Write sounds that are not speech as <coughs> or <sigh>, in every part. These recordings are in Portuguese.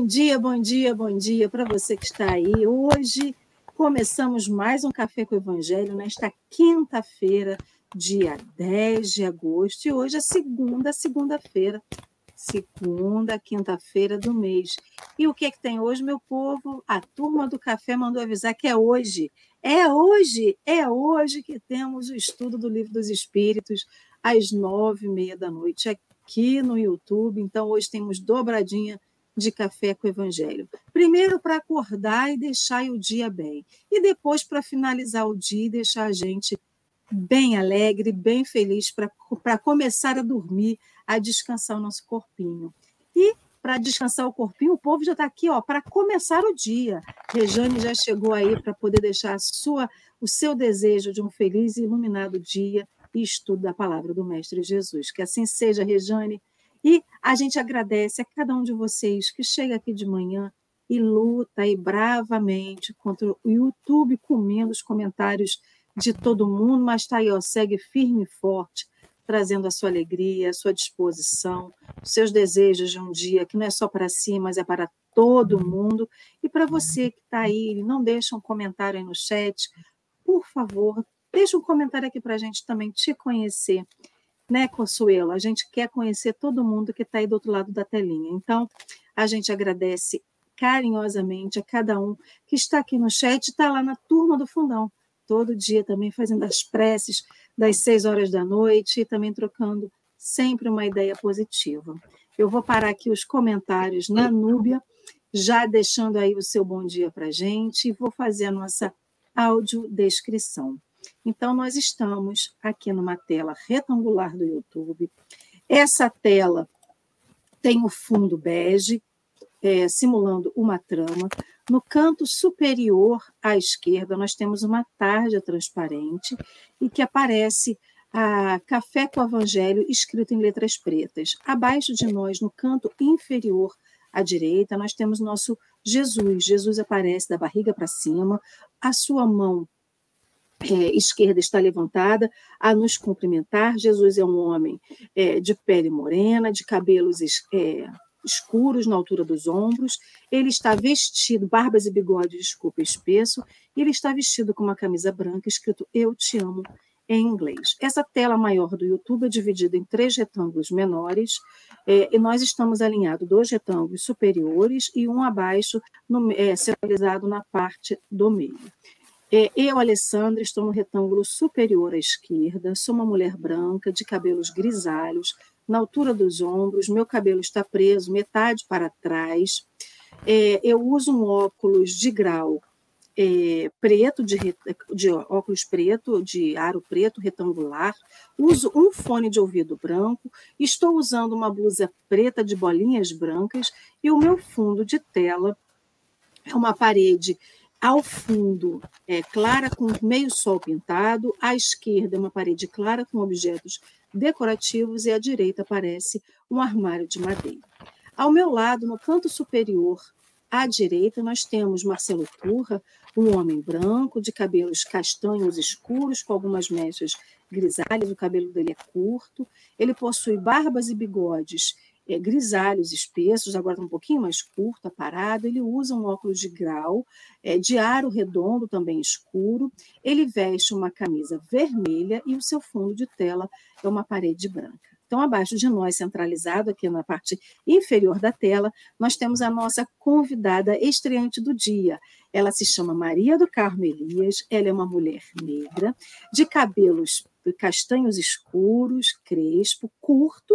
Bom dia, bom dia, bom dia para você que está aí. Hoje começamos mais um Café com o Evangelho nesta quinta-feira, dia 10 de agosto, e hoje é segunda, segunda-feira, segunda, quinta-feira do mês. E o que é que tem hoje, meu povo? A turma do café mandou avisar que é hoje. É hoje, é hoje que temos o estudo do Livro dos Espíritos, às nove e meia da noite, aqui no YouTube. Então, hoje temos dobradinha de café com o Evangelho. Primeiro para acordar e deixar o dia bem, e depois para finalizar o dia e deixar a gente bem alegre, bem feliz para começar a dormir, a descansar o nosso corpinho. E para descansar o corpinho, o povo já está aqui ó, para começar o dia. Rejane já chegou aí para poder deixar a sua, o seu desejo de um feliz e iluminado dia e estudo da palavra do Mestre Jesus. Que assim seja, Rejane. E a gente agradece a cada um de vocês que chega aqui de manhã e luta aí bravamente contra o YouTube comendo os comentários de todo mundo, mas está aí, ó, segue firme e forte, trazendo a sua alegria, a sua disposição, os seus desejos de um dia que não é só para si, mas é para todo mundo. E para você que está aí, não deixa um comentário aí no chat, por favor, Deixa um comentário aqui para a gente também te conhecer, né, Consuelo? A gente quer conhecer todo mundo que está aí do outro lado da telinha. Então, a gente agradece carinhosamente a cada um que está aqui no chat, está lá na turma do fundão, todo dia também fazendo as preces das seis horas da noite e também trocando sempre uma ideia positiva. Eu vou parar aqui os comentários na Núbia, já deixando aí o seu bom dia para gente, e vou fazer a nossa audiodescrição. Então, nós estamos aqui numa tela retangular do YouTube. Essa tela tem o fundo bege, é, simulando uma trama. No canto superior à esquerda, nós temos uma tarja transparente e que aparece a Café com o Evangelho escrito em letras pretas. Abaixo de nós, no canto inferior à direita, nós temos nosso Jesus. Jesus aparece da barriga para cima, a sua mão é, esquerda está levantada a nos cumprimentar. Jesus é um homem é, de pele morena, de cabelos é, escuros na altura dos ombros. Ele está vestido, barbas e bigode, desculpa, espesso, e ele está vestido com uma camisa branca escrito Eu te amo em inglês. Essa tela maior do YouTube é dividida em três retângulos menores, é, e nós estamos alinhados dois retângulos superiores e um abaixo, no, é, centralizado na parte do meio. É, eu, Alessandra, estou no retângulo superior à esquerda, sou uma mulher branca, de cabelos grisalhos, na altura dos ombros, meu cabelo está preso metade para trás. É, eu uso um óculos de grau é, preto, de, de, óculos preto, de aro preto, retangular. Uso um fone de ouvido branco. Estou usando uma blusa preta de bolinhas brancas e o meu fundo de tela é uma parede ao fundo, é clara com meio sol pintado, à esquerda, uma parede clara com objetos decorativos e à direita aparece um armário de madeira. Ao meu lado, no canto superior, à direita, nós temos Marcelo Turra, um homem branco, de cabelos castanhos escuros, com algumas mechas grisalhas, o cabelo dele é curto. Ele possui barbas e bigodes é, grisalhos espessos, agora está um pouquinho mais curto, aparado. Ele usa um óculos de grau, é, de aro redondo, também escuro. Ele veste uma camisa vermelha e o seu fundo de tela é uma parede branca. Então, abaixo de nós, centralizado aqui na parte inferior da tela, nós temos a nossa convidada estreante do dia. Ela se chama Maria do Carmo Elias, ela é uma mulher negra, de cabelos castanhos escuros, crespo, curto,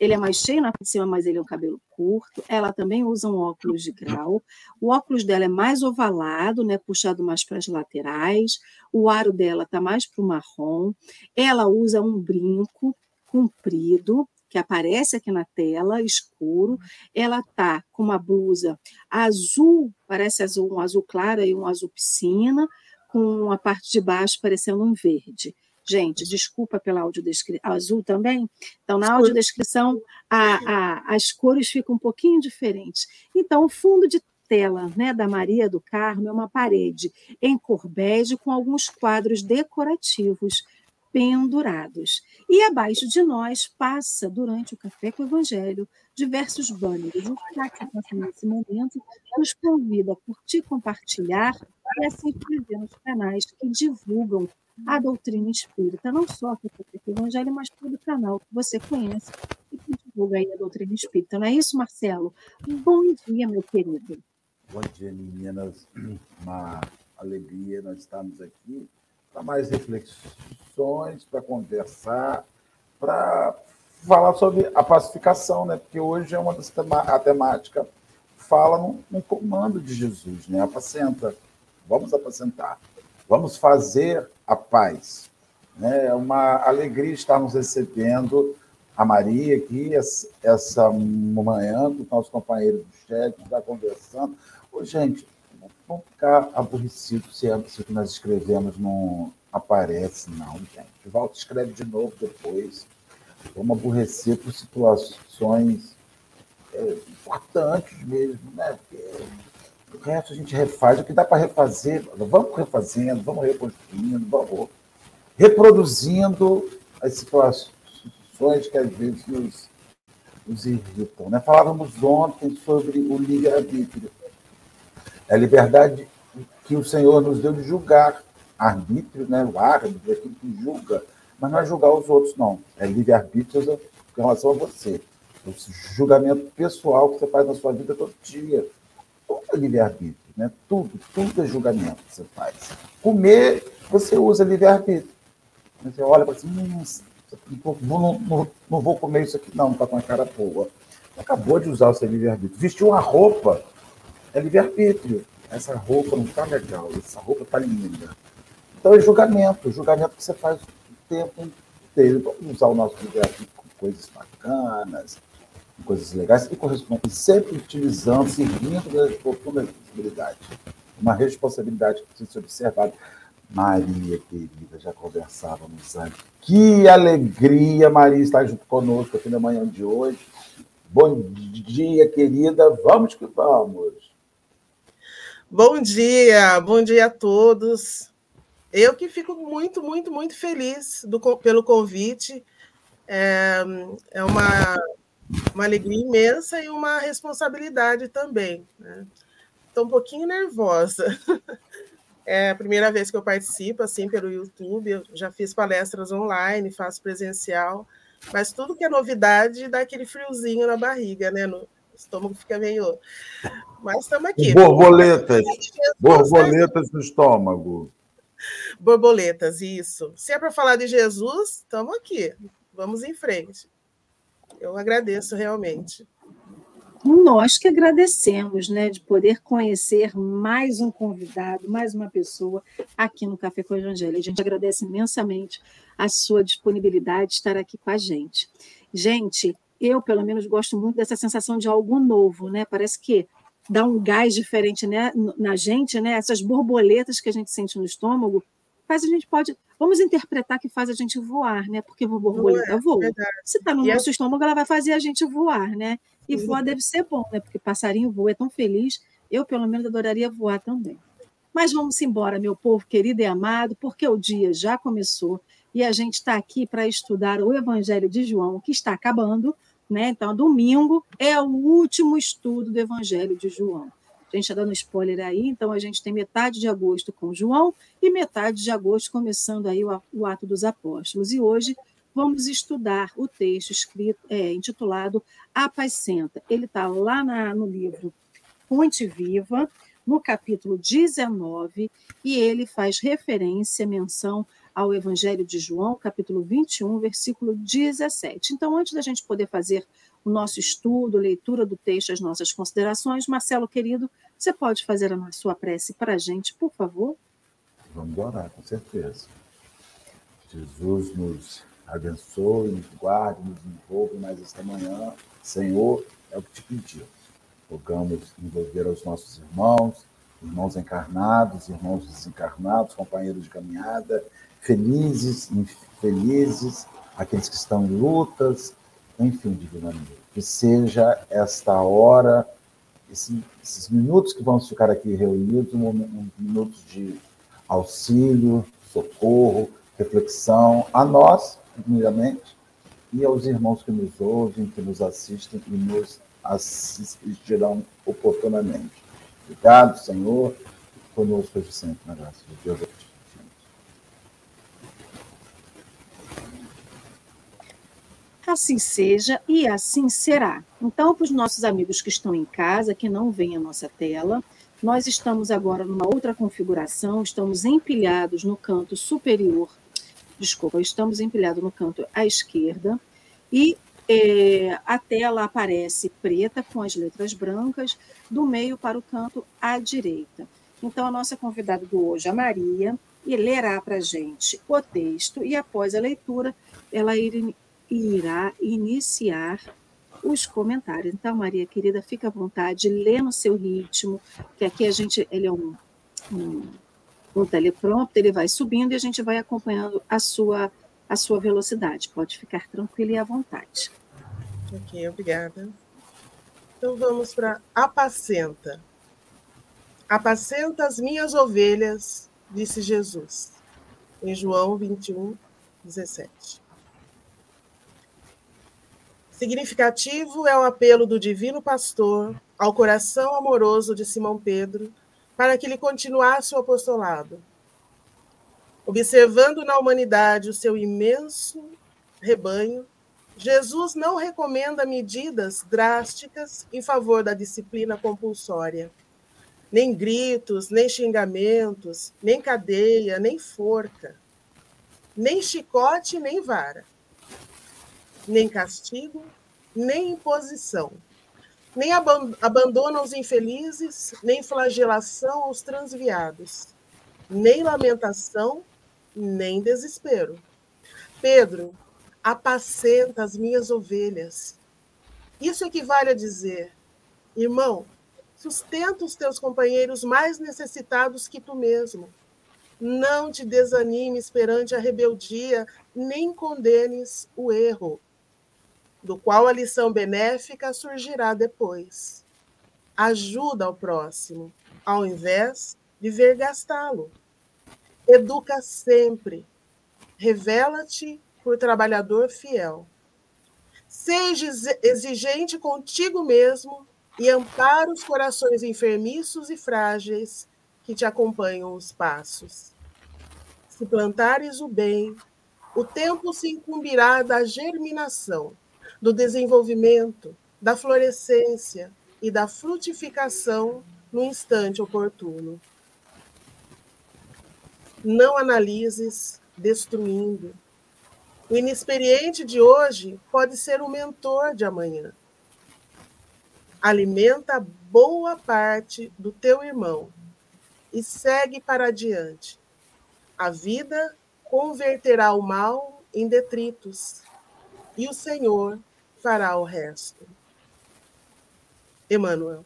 ele é mais cheio na parte de cima, mas ele é um cabelo curto. Ela também usa um óculos de grau. O óculos dela é mais ovalado, né, puxado mais para as laterais. O aro dela está mais para o marrom. Ela usa um brinco comprido, que aparece aqui na tela, escuro. Ela tá com uma blusa azul, parece azul, um azul claro e um azul piscina, com a parte de baixo parecendo um verde. Gente, desculpa pela audiodescrição. Azul também? Então, na audiodescrição, a, a, as cores ficam um pouquinho diferentes. Então, o fundo de tela né, da Maria do Carmo é uma parede em cor bege com alguns quadros decorativos pendurados. E abaixo de nós passa, durante o Café com o Evangelho, diversos banners. O Crack nesse momento nos convida a curtir, compartilhar e assim inscrever nos canais que divulgam a doutrina espírita, não só aqui o Evangelho, mas todo o canal que você conhece e que divulga aí a doutrina espírita. Não é isso, Marcelo? Bom dia, meu querido. Bom dia, meninas. Uma alegria nós estamos aqui para mais reflexões, para conversar, para falar sobre a pacificação, né? Porque hoje é uma das a temática fala no, no comando de Jesus, né? Apacenta. Vamos apacentar. Vamos fazer a paz. Né? É uma alegria estarmos recebendo a Maria aqui, essa manhã, com os nossos companheiros do chat, está conversando. Ô, gente, vamos ficar aborrecidos se, se o que nós escrevemos não aparece, não, gente. Volta, escreve de novo depois. Vamos aborrecer por situações é, importantes mesmo, né? Porque o resto a gente refaz. O que dá para refazer, vamos refazendo, vamos reconstruindo, vamos reproduzindo as situações que às vezes nos, nos irritam. Né? Falávamos ontem sobre o livre-arbítrio. É a liberdade que o Senhor nos deu de julgar. Arbítrio, né? o árbitro, aquilo que julga. Mas não é julgar os outros, não. É livre-arbítrio em relação a você. O julgamento pessoal que você faz na sua vida todo dia tudo é livre-arbítrio, né? Tudo, tudo é julgamento que você faz. Comer, você usa livre-arbítrio. Você olha para assim, hum, não, não, não, vou comer isso aqui, não, está com a cara boa. Acabou de usar o seu livre-arbítrio. Vestir uma roupa é livre-arbítrio. Essa roupa não está legal, essa roupa está linda. Então é julgamento, julgamento que você faz o tempo inteiro. Vamos usar o nosso livre-arbítrio com coisas bacanas, coisas legais e correspondem, sempre utilizando, servindo da responsabilidade. Uma responsabilidade que precisa ser observada. Maria, querida, já conversávamos antes. Que alegria, Maria, estar junto conosco aqui na manhã de hoje. Bom dia, querida. Vamos que vamos. Bom dia, bom dia a todos. Eu que fico muito, muito, muito feliz do, pelo convite. É, é uma uma alegria imensa e uma responsabilidade também. Né? Estou um pouquinho nervosa. <laughs> É a primeira vez que eu participo assim pelo YouTube. Eu já fiz palestras online, faço presencial, mas tudo que é novidade dá aquele friozinho na barriga, né? No estômago fica meio. <laughs> Mas estamos aqui. Borboletas. Borboletas no estômago. Borboletas, isso. Se é para falar de Jesus, estamos aqui. Vamos em frente. Eu agradeço realmente. Nós que agradecemos, né, de poder conhecer mais um convidado, mais uma pessoa aqui no Café com a Evangelho. A gente agradece imensamente a sua disponibilidade de estar aqui com a gente. Gente, eu, pelo menos, gosto muito dessa sensação de algo novo, né? Parece que dá um gás diferente né, na gente, né? Essas borboletas que a gente sente no estômago, faz a gente pode. Vamos interpretar que faz a gente voar, né? Porque borboleta é, voa. Verdade. Se está no e nosso é... estômago, ela vai fazer a gente voar, né? E voar deve ser bom, né? Porque passarinho voa, é tão feliz. Eu, pelo menos, adoraria voar também. Mas vamos embora, meu povo querido e amado, porque o dia já começou e a gente está aqui para estudar o Evangelho de João, que está acabando, né? Então, domingo é o último estudo do Evangelho de João. A gente está dando spoiler aí, então a gente tem metade de agosto com João e metade de agosto começando aí o, o Ato dos Apóstolos. E hoje vamos estudar o texto escrito, é, intitulado Apacenta. Ele está lá na, no livro Fonte Viva, no capítulo 19, e ele faz referência, menção ao Evangelho de João, capítulo 21, versículo 17. Então, antes da gente poder fazer o nosso estudo, leitura do texto, as nossas considerações, Marcelo, querido, você pode fazer a sua prece para a gente, por favor? Vamos orar, com certeza. Jesus nos abençoe, nos guarde, nos envolve mais esta manhã. Senhor, é o que te pedimos. Rogamos envolver os nossos irmãos, irmãos encarnados, irmãos desencarnados, companheiros de caminhada, felizes, infelizes, aqueles que estão em lutas, enfim, divinamente. Que seja esta hora esse, esses minutos que vamos ficar aqui reunidos, um, um, minutos de auxílio, socorro, reflexão, a nós, primeiramente, e aos irmãos que nos ouvem, que nos assistem e nos assistirão oportunamente. Obrigado, Senhor, conosco hoje sempre, na graça de Deus. Assim seja e assim será. Então, para os nossos amigos que estão em casa, que não veem a nossa tela, nós estamos agora numa outra configuração, estamos empilhados no canto superior, desculpa, estamos empilhados no canto à esquerda, e é, a tela aparece preta com as letras brancas, do meio para o canto à direita. Então, a nossa convidada do hoje, a Maria, e lerá para a gente o texto, e após a leitura, ela irá iniciar os comentários. Então, Maria querida, fica à vontade, lê no seu ritmo, que aqui a gente, ele é um, um, um teleprompter, ele vai subindo e a gente vai acompanhando a sua, a sua velocidade. Pode ficar tranquila e à vontade. Ok, obrigada. Então vamos para apacenta. Apacenta as minhas ovelhas, disse Jesus, em João 21, 17. Significativo é o apelo do divino pastor ao coração amoroso de Simão Pedro para que ele continuasse o apostolado. Observando na humanidade o seu imenso rebanho, Jesus não recomenda medidas drásticas em favor da disciplina compulsória. Nem gritos, nem xingamentos, nem cadeia, nem forca, nem chicote, nem vara nem castigo, nem imposição, nem abandono aos infelizes, nem flagelação aos transviados, nem lamentação, nem desespero. Pedro, apacenta as minhas ovelhas. Isso equivale a dizer, irmão, sustenta os teus companheiros mais necessitados que tu mesmo. Não te desanimes perante a rebeldia, nem condenes o erro do qual a lição benéfica surgirá depois. Ajuda ao próximo, ao invés de ver gastá-lo. Educa sempre. Revela-te por trabalhador fiel. Seja exigente contigo mesmo e ampara os corações enfermiços e frágeis que te acompanham os passos. Se plantares o bem, o tempo se incumbirá da germinação do desenvolvimento, da florescência e da frutificação no instante oportuno. Não analises destruindo. O inexperiente de hoje pode ser o mentor de amanhã. Alimenta boa parte do teu irmão e segue para adiante. A vida converterá o mal em detritos, e o Senhor fará o resto. Emmanuel.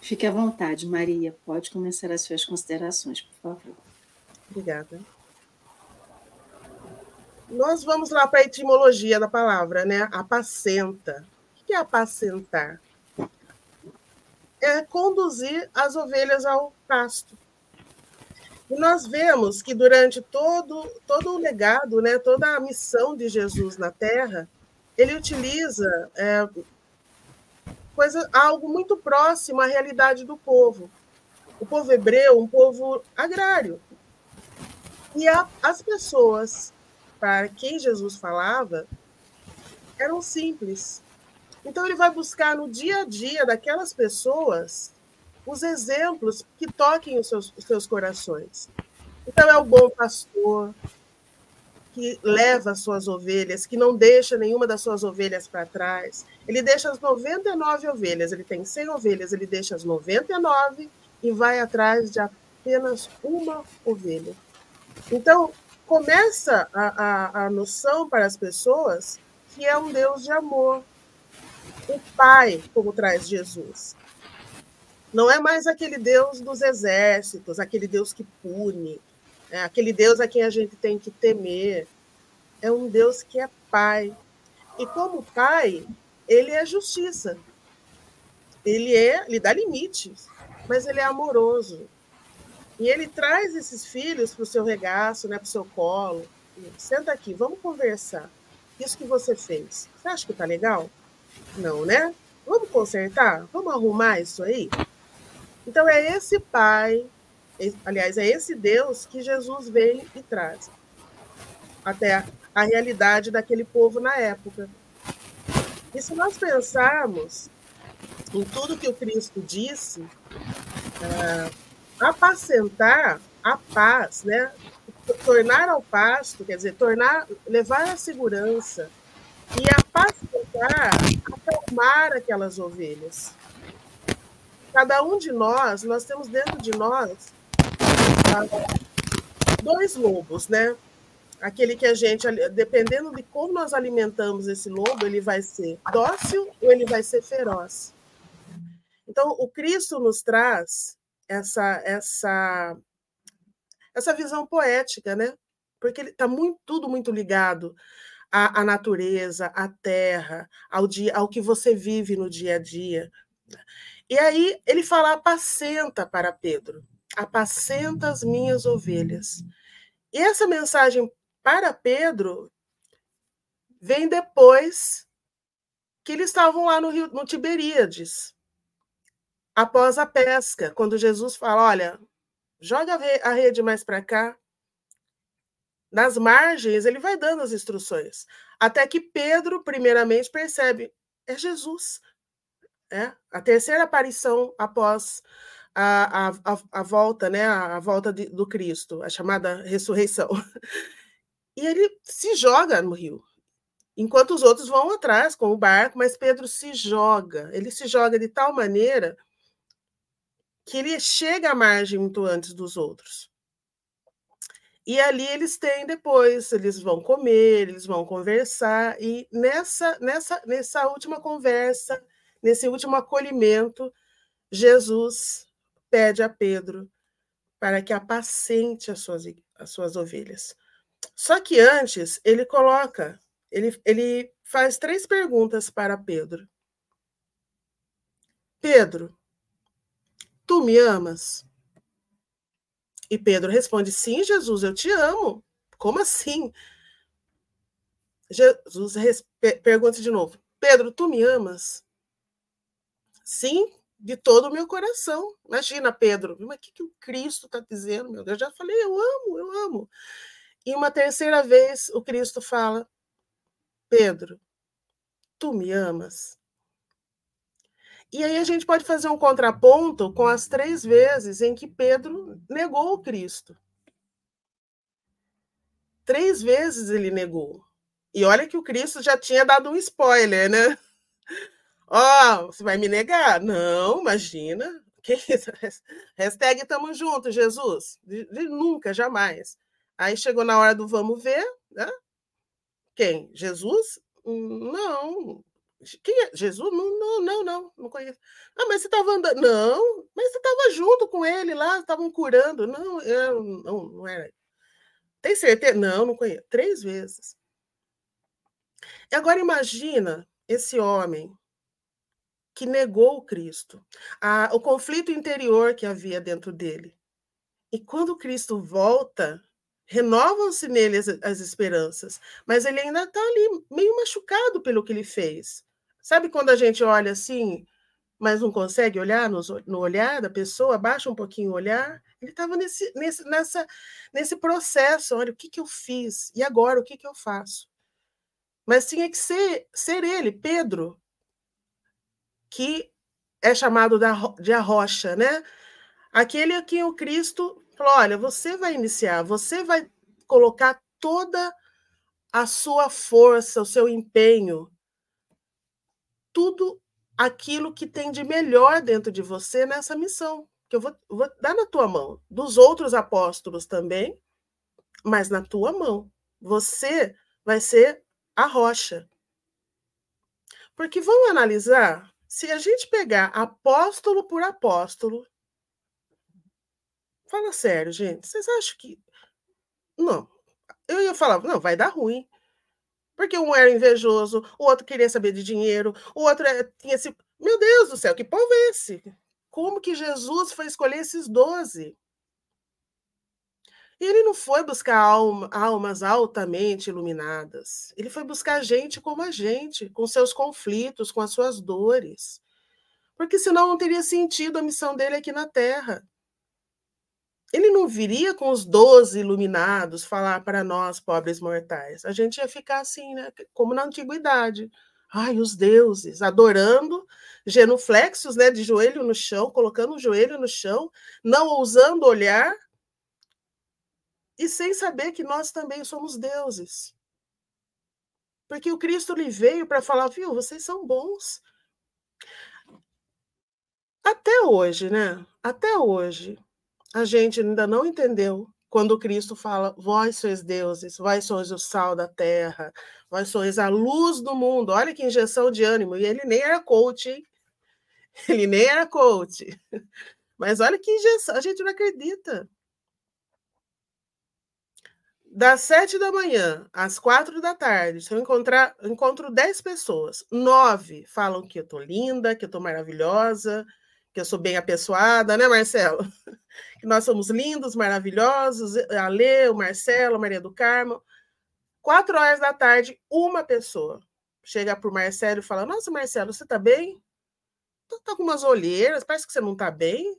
Fique à vontade, Maria. Pode começar as suas considerações, por favor. Obrigada. Nós vamos lá para a etimologia da palavra, né? Apacenta. O que é apacentar? É conduzir as ovelhas ao pasto. E nós vemos que durante todo, todo o legado, né, toda a missão de Jesus na Terra, ele utiliza é, coisa, algo muito próximo à realidade do povo. O povo hebreu, um povo agrário. E a, as pessoas para quem Jesus falava eram simples. Então ele vai buscar no dia a dia daquelas pessoas os exemplos que toquem os seus, os seus corações. Então, é o bom pastor que leva as suas ovelhas, que não deixa nenhuma das suas ovelhas para trás. Ele deixa as 99 ovelhas, ele tem 100 ovelhas, ele deixa as 99 e vai atrás de apenas uma ovelha. Então, começa a, a, a noção para as pessoas que é um Deus de amor. O Pai, como traz Jesus. Não é mais aquele Deus dos exércitos, aquele Deus que pune, é aquele Deus a quem a gente tem que temer. É um Deus que é Pai. E como Pai, ele é justiça. Ele é, ele dá limites, mas ele é amoroso. E ele traz esses filhos para o seu regaço, né, para o seu colo. Senta aqui, vamos conversar. Isso que você fez, você acha que tá legal? Não, né? Vamos consertar? Vamos arrumar isso aí? Então é esse pai, aliás, é esse Deus que Jesus vem e traz até a realidade daquele povo na época. E se nós pensarmos em tudo que o Cristo disse, é, apacentar a paz, né? tornar ao pasto, quer dizer, tornar, levar a segurança e apacentar, acalmar aquelas ovelhas. Cada um de nós, nós temos dentro de nós ah, dois lobos, né? Aquele que a gente, dependendo de como nós alimentamos esse lobo, ele vai ser dócil ou ele vai ser feroz. Então, o Cristo nos traz essa essa essa visão poética, né? Porque ele está muito, tudo muito ligado à, à, natureza, à terra, ao dia, ao que você vive no dia a dia. E aí ele fala: apacenta para Pedro, apacenta as minhas ovelhas. E essa mensagem para Pedro vem depois que eles estavam lá no, Rio, no Tiberíades, após a pesca, quando Jesus fala: olha, joga a rede mais para cá. Nas margens, ele vai dando as instruções. Até que Pedro, primeiramente, percebe: é Jesus. É a terceira aparição após a, a, a, a volta, né? A, volta de, do Cristo, a chamada ressurreição. E ele se joga no rio, enquanto os outros vão atrás com o barco, mas Pedro se joga. Ele se joga de tal maneira que ele chega à margem muito antes dos outros. E ali eles têm depois, eles vão comer, eles vão conversar, e nessa, nessa, nessa última conversa, nesse último acolhimento, Jesus pede a Pedro para que apacente as suas, as suas ovelhas. Só que antes, ele coloca, ele, ele faz três perguntas para Pedro. Pedro, Tu me amas? E Pedro responde: Sim, Jesus, eu te amo. Como assim? Jesus pergunta de novo: Pedro, tu me amas? Sim, de todo o meu coração. Imagina, Pedro, mas o que, que o Cristo está dizendo, meu Deus? Eu já falei, eu amo, eu amo. E uma terceira vez o Cristo fala: Pedro, tu me amas? E aí a gente pode fazer um contraponto com as três vezes em que Pedro negou o Cristo. Três vezes ele negou. E olha que o Cristo já tinha dado um spoiler, né? Ó, oh, você vai me negar? Não, imagina. Que isso? <laughs> Hashtag tamo junto, Jesus. De, de, nunca, jamais. Aí chegou na hora do vamos ver, né? Quem? Jesus? Não, quem é? Jesus? Não, não, não, não, não conheço. Ah, mas você estava andando. Não, mas você estava junto com ele lá, estavam curando. Não, eu não, não era. Tem certeza? Não, não conheço. Três vezes. E agora imagina esse homem que negou o Cristo, a, o conflito interior que havia dentro dele. E quando Cristo volta, renovam-se nele as, as, esperanças, mas ele ainda está ali meio machucado pelo que ele fez. Sabe quando a gente olha assim, mas não consegue olhar no, no olhar da pessoa, baixa um pouquinho o olhar? Ele estava nesse, nesse, nessa, nesse processo, olha, o que, que eu fiz? E agora, o que, que eu faço? Mas tinha que ser, ser ele, Pedro, que é chamado de a rocha, né? Aquele a quem o Cristo falou: olha, você vai iniciar, você vai colocar toda a sua força, o seu empenho tudo aquilo que tem de melhor dentro de você nessa missão, que eu vou, vou dar na tua mão, dos outros apóstolos também, mas na tua mão. Você vai ser a rocha. Porque vamos analisar, se a gente pegar apóstolo por apóstolo, fala sério, gente, vocês acham que. Não. Eu ia falar, não, vai dar ruim. Porque um era invejoso, o outro queria saber de dinheiro, o outro é, tinha esse. Meu Deus do céu, que povo é esse? Como que Jesus foi escolher esses doze? Ele não foi buscar alma, almas altamente iluminadas. Ele foi buscar gente como a gente, com seus conflitos, com as suas dores. Porque senão não teria sentido a missão dele aqui na Terra. Ele não viria com os doze iluminados falar para nós, pobres mortais. A gente ia ficar assim, né? como na antiguidade. Ai, os deuses, adorando, genuflexos, né, de joelho no chão, colocando o joelho no chão, não ousando olhar e sem saber que nós também somos deuses. Porque o Cristo lhe veio para falar, viu, vocês são bons. Até hoje, né? Até hoje, a gente ainda não entendeu quando o Cristo fala: Vós sois deuses, vós sois o sal da terra, vós sois a luz do mundo. Olha que injeção de ânimo. E ele nem era coach, hein? <laughs> Ele nem era coach. Mas olha que injeção, a gente não acredita das sete da manhã às quatro da tarde, se eu encontrar, encontro dez pessoas, nove falam que eu tô linda, que eu tô maravilhosa, que eu sou bem apessoada, né, Marcelo? <laughs> Que nós somos lindos, maravilhosos, a Lê, o Marcelo, a Maria do Carmo. Quatro horas da tarde, uma pessoa chega para o Marcelo e fala: Nossa, Marcelo, você tá bem? Tá, tá com umas olheiras, parece que você não tá bem.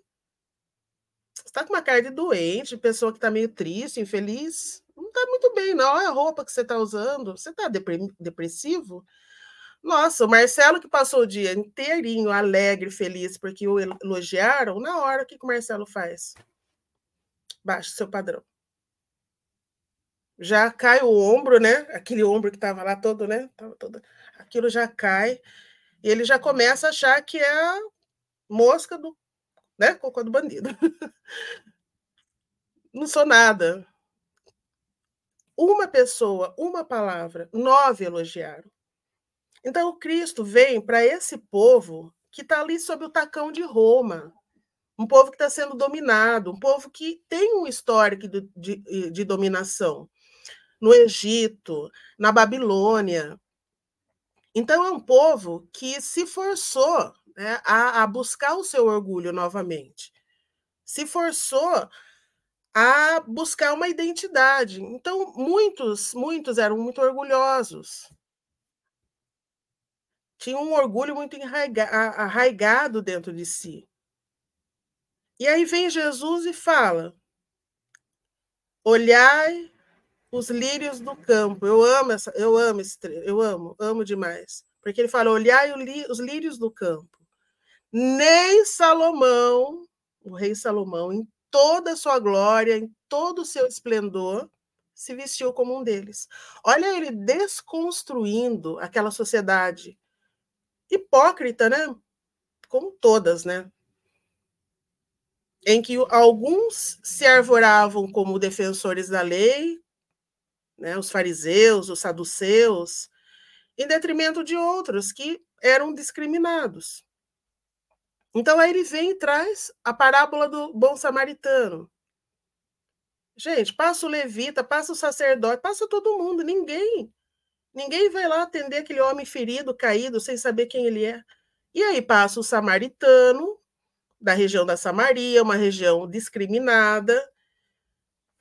Você está com uma cara de doente, pessoa que está meio triste, infeliz não está muito bem, não. É a roupa que você está usando. Você está depressivo? Nossa, o Marcelo que passou o dia inteirinho alegre, feliz, porque o elogiaram, na hora o que, que o Marcelo faz? Baixa o seu padrão. Já cai o ombro, né? Aquele ombro que estava lá todo, né? Tava todo... Aquilo já cai. E ele já começa a achar que é a mosca do, né? Cocô do bandido. <laughs> Não sou nada uma pessoa, uma palavra, nove elogiaram. Então, o Cristo vem para esse povo que está ali sob o tacão de Roma, um povo que está sendo dominado, um povo que tem um histórico de, de, de dominação no Egito, na Babilônia. Então, é um povo que se forçou né, a, a buscar o seu orgulho novamente, se forçou a buscar uma identidade. Então, muitos, muitos eram muito orgulhosos. Tinham um orgulho muito arraigado dentro de si. E aí vem Jesus e fala: Olhai os lírios do campo. Eu amo essa, eu amo esse, eu amo, amo demais. Porque ele fala: Olhai os lírios do campo. Nem Salomão, o rei Salomão, em toda a sua glória, em todo o seu esplendor, se vestiu como um deles. Olha ele desconstruindo aquela sociedade hipócrita, né? Como todas, né? Em que alguns se arvoravam como defensores da lei, né? os fariseus, os saduceus, em detrimento de outros que eram discriminados. Então aí ele vem e traz a parábola do bom samaritano. Gente, passa o levita, passa o sacerdote, passa todo mundo, ninguém. Ninguém vai lá atender aquele homem ferido, caído, sem saber quem ele é. E aí passa o samaritano, da região da Samaria, uma região discriminada,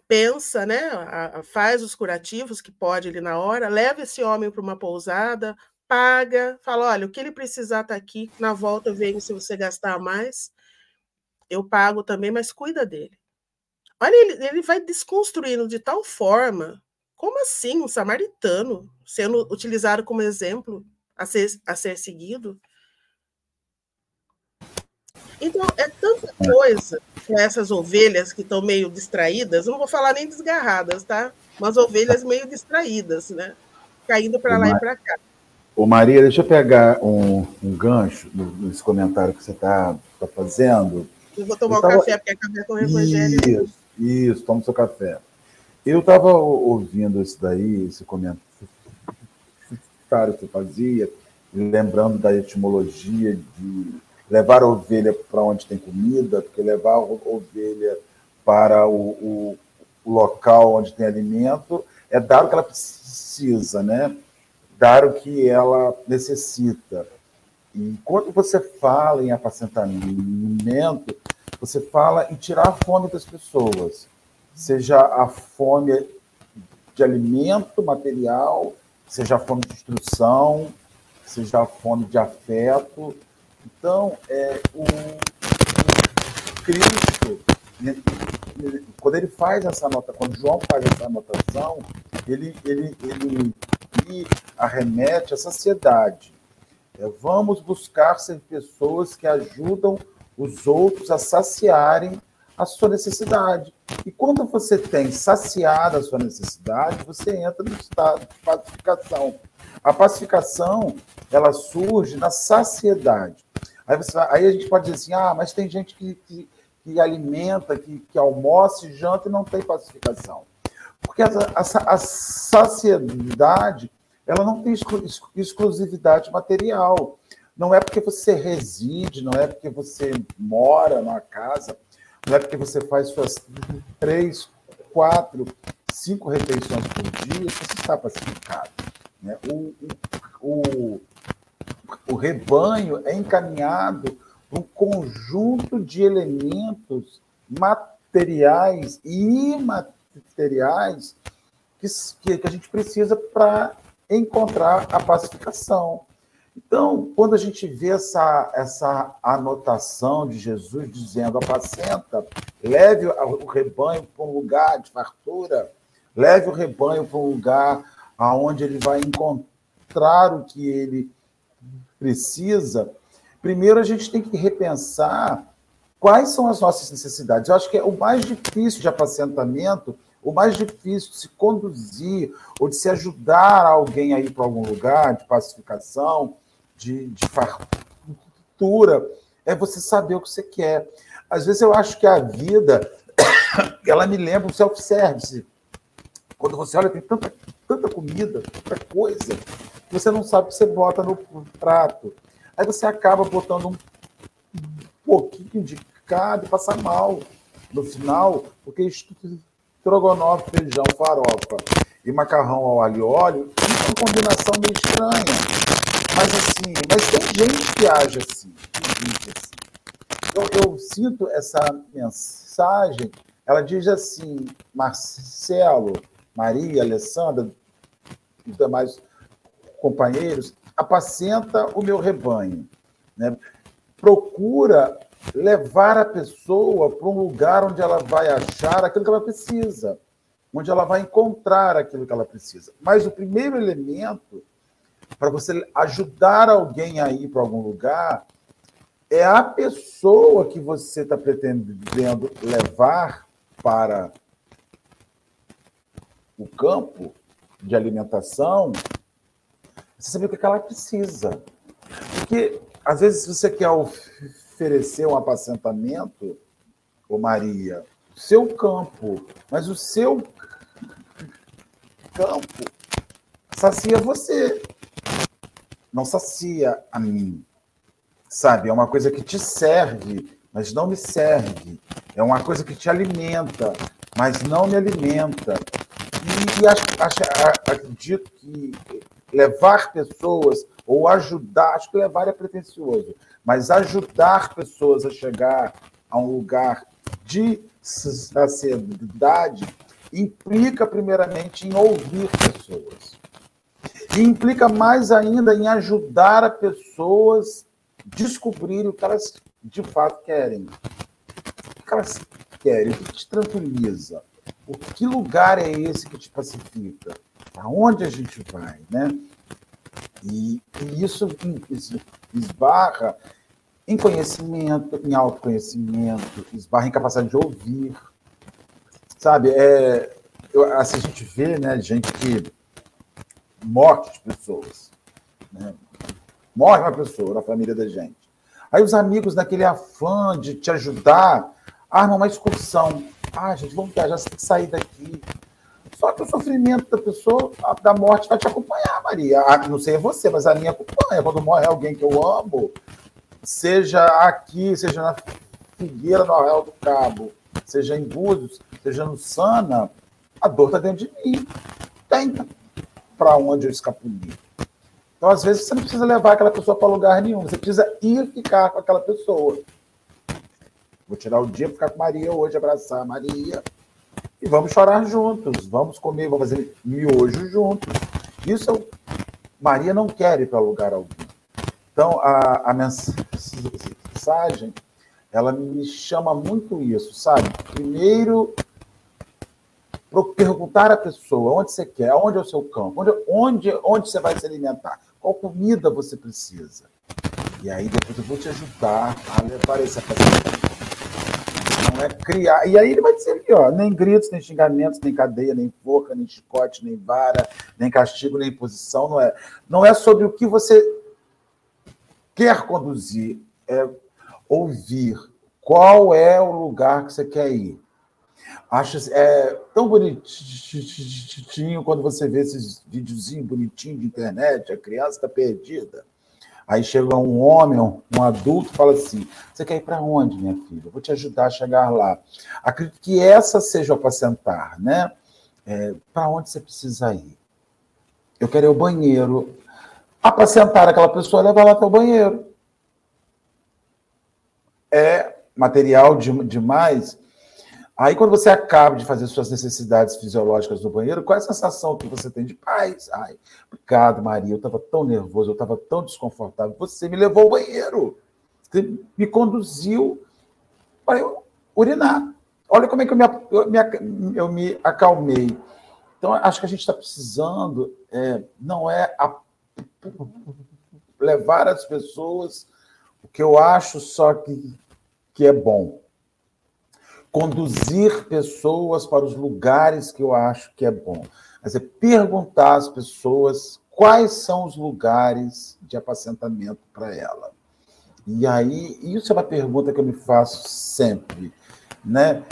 pensa, né, faz os curativos que pode ali na hora, leva esse homem para uma pousada, paga, fala: olha, o que ele precisar está aqui, na volta eu venho se você gastar mais, eu pago também, mas cuida dele. Olha, ele, ele vai desconstruindo de tal forma, como assim um samaritano sendo utilizado como exemplo a ser, a ser seguido? Então, é tanta coisa com essas ovelhas que estão meio distraídas, não vou falar nem desgarradas, tá? Mas ovelhas meio distraídas, né? Caindo para lá e para cá. Ô Maria, deixa eu pegar um, um gancho nesse comentário que você está tá fazendo. Eu vou tomar eu tava... um café, porque é café com evangelho. Isso, isso, toma seu café. Eu estava ouvindo isso daí, esse comentário que você fazia, lembrando da etimologia de levar a ovelha para onde tem comida, porque levar a ovelha para o, o, o local onde tem alimento é dar o que ela precisa, né? Dar o que ela necessita. E quando você fala em apacentamento, você fala em tirar a fome das pessoas. seja a fome de alimento material, seja a fome de instrução, seja a fome de afeto. Então, é, o, o Cristo, quando ele faz essa nota, quando João faz essa anotação, ele, ele, ele, ele arremete à saciedade. É, vamos buscar ser pessoas que ajudam os outros a saciarem a sua necessidade. E quando você tem saciado a sua necessidade, você entra no estado de pacificação. A pacificação, ela surge na saciedade. Aí, você, aí a gente pode dizer assim, ah, mas tem gente que, que, que alimenta, que, que almoça e janta e não tem pacificação. Porque a, a, a saciedade, ela não tem exclusividade material. Não é porque você reside, não é porque você mora numa casa, não é porque você faz suas três, quatro, cinco refeições por dia que você está pacificado. Né? O, o, o, rebanho é encaminhado para um conjunto de elementos materiais e imateriais que, que a gente precisa para encontrar a pacificação. Então, quando a gente vê essa, essa anotação de Jesus dizendo: apacenta, leve o rebanho para um lugar de fartura, leve o rebanho para um lugar aonde ele vai encontrar o que ele precisa. Primeiro, a gente tem que repensar quais são as nossas necessidades. Eu acho que é o mais difícil de apacentamento, o mais difícil de se conduzir ou de se ajudar alguém a ir para algum lugar de pacificação de, de fartura, é você saber o que você quer. Às vezes eu acho que a vida, <coughs> ela me lembra um self-service. Quando você olha, tem tanta, tanta comida, tanta coisa, que você não sabe o que você bota no prato. Aí você acaba botando um pouquinho de cada e passa mal no final, porque estrogonofe, feijão, farofa e macarrão ao alho e óleo é uma combinação meio estranha. Mas assim, mas tem gente que age assim, que diz assim. Então, eu sinto essa mensagem, ela diz assim, Marcelo, Maria, Alessandra, os demais companheiros, apacenta o meu rebanho. Né? Procura levar a pessoa para um lugar onde ela vai achar aquilo que ela precisa, onde ela vai encontrar aquilo que ela precisa. Mas o primeiro elemento para você ajudar alguém a ir para algum lugar, é a pessoa que você está pretendendo levar para o campo de alimentação, você saber o que ela precisa. Porque, às vezes, você quer oferecer um apacentamento, ô Maria, seu campo, mas o seu campo sacia você não sacia a mim. Sabe? É uma coisa que te serve, mas não me serve. É uma coisa que te alimenta, mas não me alimenta. E, e acho, acho, acredito que levar pessoas ou ajudar, acho que levar é pretencioso, mas ajudar pessoas a chegar a um lugar de saciedade implica primeiramente em ouvir pessoas. E implica mais ainda em ajudar as pessoas descobrirem o que elas de fato querem. O que elas querem? O que te tranquiliza? O que lugar é esse que te pacifica? Aonde a gente vai, né? E, e isso, isso esbarra em conhecimento, em autoconhecimento, esbarra em capacidade de ouvir. Sabe, é, eu, assim, a gente vê né, gente que morte de pessoas. Né? Morre uma pessoa na família da gente. Aí os amigos, naquele afã de te ajudar, armam uma excursão. Ah, gente, vamos viajar, você tem que sair daqui. Só que o sofrimento da pessoa, da morte, vai te acompanhar, Maria. Não sei você, mas a minha acompanha. Quando morre alguém que eu amo, seja aqui, seja na Figueira, no Arraial do Cabo, seja em Búzios, seja no Sana, a dor está dentro de mim. Tem para onde eu escapuli. Então, às vezes, você não precisa levar aquela pessoa para lugar nenhum, você precisa ir ficar com aquela pessoa. Vou tirar o dia para ficar com Maria hoje, abraçar Maria. e vamos chorar juntos, vamos comer, vamos fazer miojo juntos. Isso eu, Maria não quer ir para lugar algum. Então, a, a mensagem, ela me chama muito isso, sabe? Primeiro, perguntar à pessoa onde você quer, onde é o seu campo, onde, onde, onde você vai se alimentar, qual comida você precisa. E aí depois eu vou te ajudar a levar esse apartamento. Não é criar. E aí ele vai dizer aqui, ó, nem gritos, nem xingamentos, nem cadeia, nem forca, nem chicote, nem vara, nem castigo, nem imposição. Não é, não é sobre o que você quer conduzir, é ouvir qual é o lugar que você quer ir. Acho é tão bonitinho quando você vê esses videozinhos bonitinhos de internet, a criança está perdida. Aí chega um homem, um adulto, fala assim: Você quer ir para onde, minha filha? Eu vou te ajudar a chegar lá. Acredito que essa seja o apacentar, né? É, para onde você precisa ir? Eu quero ir ao banheiro. Apacentar aquela pessoa, levar lá até o banheiro. É material de, demais Aí, quando você acaba de fazer suas necessidades fisiológicas no banheiro, qual é a sensação que você tem de paz? Ai, obrigado, Maria, eu estava tão nervoso, eu estava tão desconfortável. Você me levou ao banheiro. Você me conduziu para eu urinar. Olha como é que eu me, eu me, eu me acalmei. Então, acho que a gente está precisando, é, não é a, <laughs> levar as pessoas o que eu acho só que, que é bom conduzir pessoas para os lugares que eu acho que é bom. Mas é perguntar às pessoas quais são os lugares de apacentamento para ela. E aí, isso é uma pergunta que eu me faço sempre, né?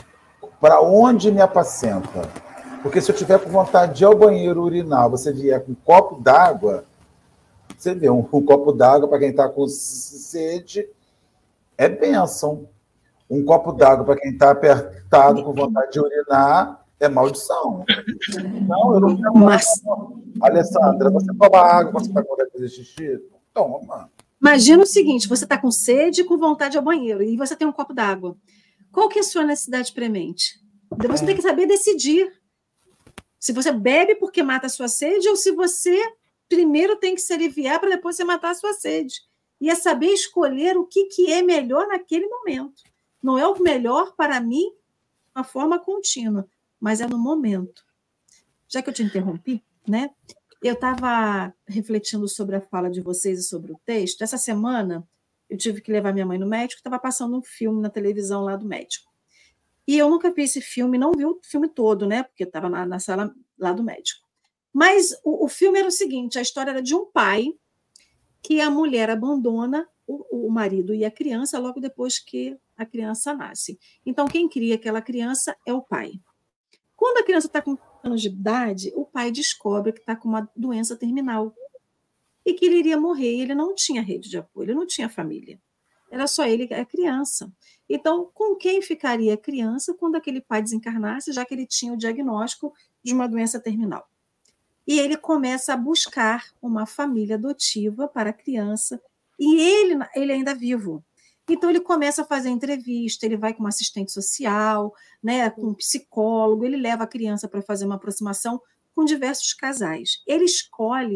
Para onde me apacenta? Porque se eu tiver com vontade de ir ao banheiro urinar, você vier com um copo d'água, você vê, um, um copo d'água para quem está com sede é bênção. Um copo d'água para quem está apertado com vontade de urinar é maldição. Não, eu não quero. Mas... Alessandra, você toma água, você está com vontade de fazer xixi? Toma. Imagina o seguinte: você está com sede e com vontade ao banheiro, e você tem um copo d'água. Qual que é a sua necessidade premente? Você tem que saber decidir. Se você bebe porque mata a sua sede, ou se você primeiro tem que se aliviar para depois você matar a sua sede. E é saber escolher o que, que é melhor naquele momento. Não é o melhor para mim a forma contínua, mas é no momento. Já que eu te interrompi, né? Eu estava refletindo sobre a fala de vocês e sobre o texto. Essa semana eu tive que levar minha mãe no médico, estava passando um filme na televisão lá do médico. E eu nunca vi esse filme, não vi o filme todo, né? Porque estava na, na, sala lá do médico. Mas o, o, filme era o seguinte: a história era de um pai que a mulher abandona o, o marido e a criança logo depois que a criança nasce. Então, quem cria aquela criança é o pai. Quando a criança está com anos de idade, o pai descobre que está com uma doença terminal e que ele iria morrer. Ele não tinha rede de apoio, ele não tinha família. Era só ele, a criança. Então, com quem ficaria a criança quando aquele pai desencarnasse, já que ele tinha o diagnóstico de uma doença terminal? E ele começa a buscar uma família adotiva para a criança, e ele, ele ainda vivo. Então ele começa a fazer entrevista, ele vai com um assistente social, né, com um psicólogo, ele leva a criança para fazer uma aproximação com diversos casais. Ele escolhe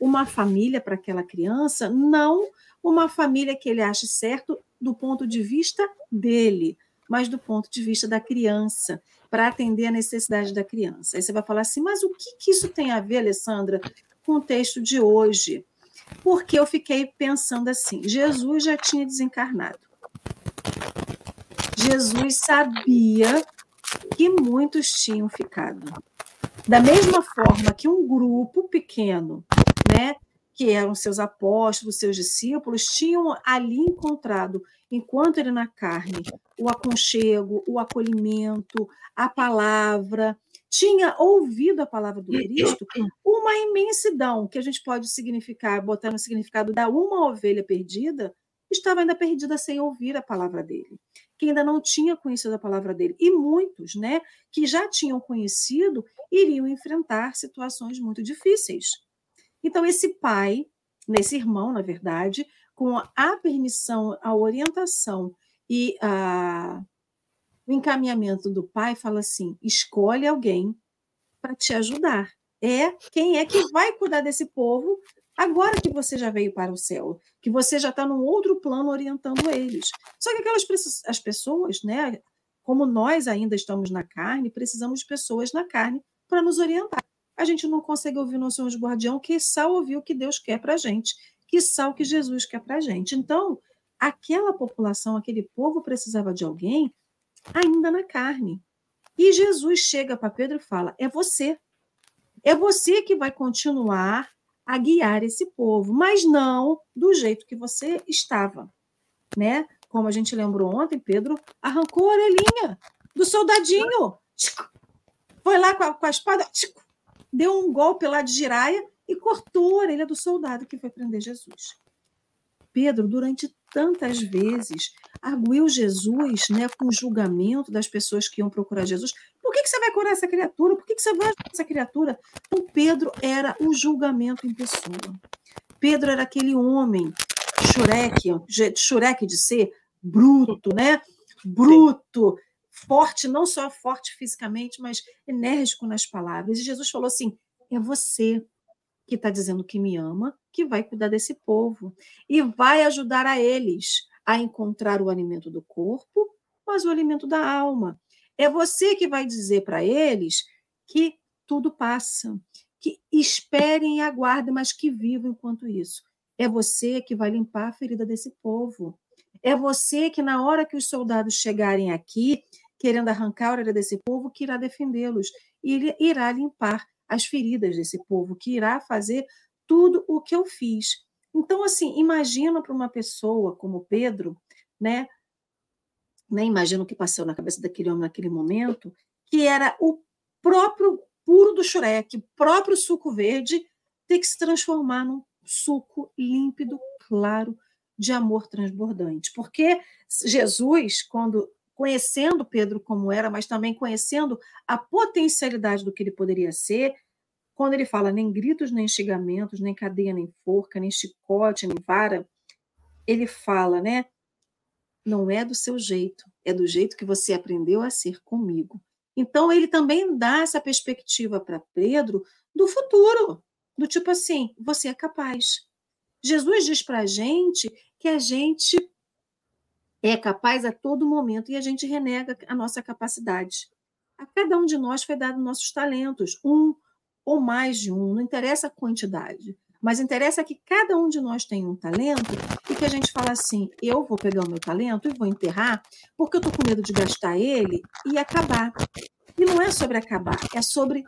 uma família para aquela criança, não uma família que ele ache certo do ponto de vista dele, mas do ponto de vista da criança, para atender a necessidade da criança. Aí você vai falar assim, mas o que, que isso tem a ver, Alessandra, com o texto de hoje? Porque eu fiquei pensando assim: Jesus já tinha desencarnado. Jesus sabia que muitos tinham ficado. Da mesma forma que um grupo pequeno, né, que eram seus apóstolos, seus discípulos, tinham ali encontrado, enquanto ele na carne, o aconchego, o acolhimento, a palavra, tinha ouvido a palavra do Cristo, uma imensidão, que a gente pode significar, botar no significado da uma ovelha perdida, estava ainda perdida sem ouvir a palavra dele, que ainda não tinha conhecido a palavra dele. E muitos, né, que já tinham conhecido, iriam enfrentar situações muito difíceis. Então, esse pai, nesse irmão, na verdade, com a permissão, a orientação e a o encaminhamento do pai fala assim: escolhe alguém para te ajudar. É quem é que vai cuidar desse povo agora que você já veio para o céu, que você já está num outro plano orientando eles. Só que aquelas as pessoas, né, como nós ainda estamos na carne, precisamos de pessoas na carne para nos orientar. A gente não consegue ouvir nosso anjo guardião, que só ouvir o que Deus quer para a gente, que o que Jesus quer para a gente. Então, aquela população, aquele povo precisava de alguém ainda na carne. E Jesus chega para Pedro e fala: é você. É você que vai continuar a guiar esse povo, mas não do jeito que você estava, né? Como a gente lembrou ontem, Pedro arrancou a orelhinha do soldadinho, foi lá com a, com a espada, deu um golpe lá de giraia e cortou a orelha do soldado que foi prender Jesus. Pedro, durante tantas vezes, arguiu Jesus né, com o julgamento das pessoas que iam procurar Jesus. Por que, que você vai curar essa criatura? Por que, que você vai ajudar essa criatura? Então, Pedro era o julgamento em pessoa. Pedro era aquele homem, xureque, de ser, bruto, né? Bruto, forte, não só forte fisicamente, mas enérgico nas palavras. E Jesus falou assim: é você que está dizendo que me ama, que vai cuidar desse povo e vai ajudar a eles a encontrar o alimento do corpo, mas o alimento da alma. É você que vai dizer para eles que tudo passa, que esperem e aguardem, mas que vivam enquanto isso. É você que vai limpar a ferida desse povo. É você que, na hora que os soldados chegarem aqui, querendo arrancar a orelha desse povo, que irá defendê-los e irá limpar as feridas desse povo, que irá fazer tudo o que eu fiz. Então, assim, imagina para uma pessoa como Pedro, né, né, imagino o que passou na cabeça daquele homem naquele momento, que era o próprio puro do xureque, o próprio suco verde, ter que se transformar num suco límpido, claro, de amor transbordante. Porque Jesus, quando conhecendo Pedro como era, mas também conhecendo a potencialidade do que ele poderia ser, quando ele fala nem gritos, nem xingamentos, nem cadeia, nem forca, nem chicote, nem vara, ele fala, né? não é do seu jeito, é do jeito que você aprendeu a ser comigo. Então, ele também dá essa perspectiva para Pedro do futuro, do tipo assim: você é capaz. Jesus diz para a gente que a gente é capaz a todo momento e a gente renega a nossa capacidade. A cada um de nós foi dado nossos talentos, um ou mais de um, não interessa a quantidade. Mas interessa que cada um de nós tem um talento e que a gente fala assim: eu vou pegar o meu talento e vou enterrar, porque eu estou com medo de gastar ele e acabar. E não é sobre acabar, é sobre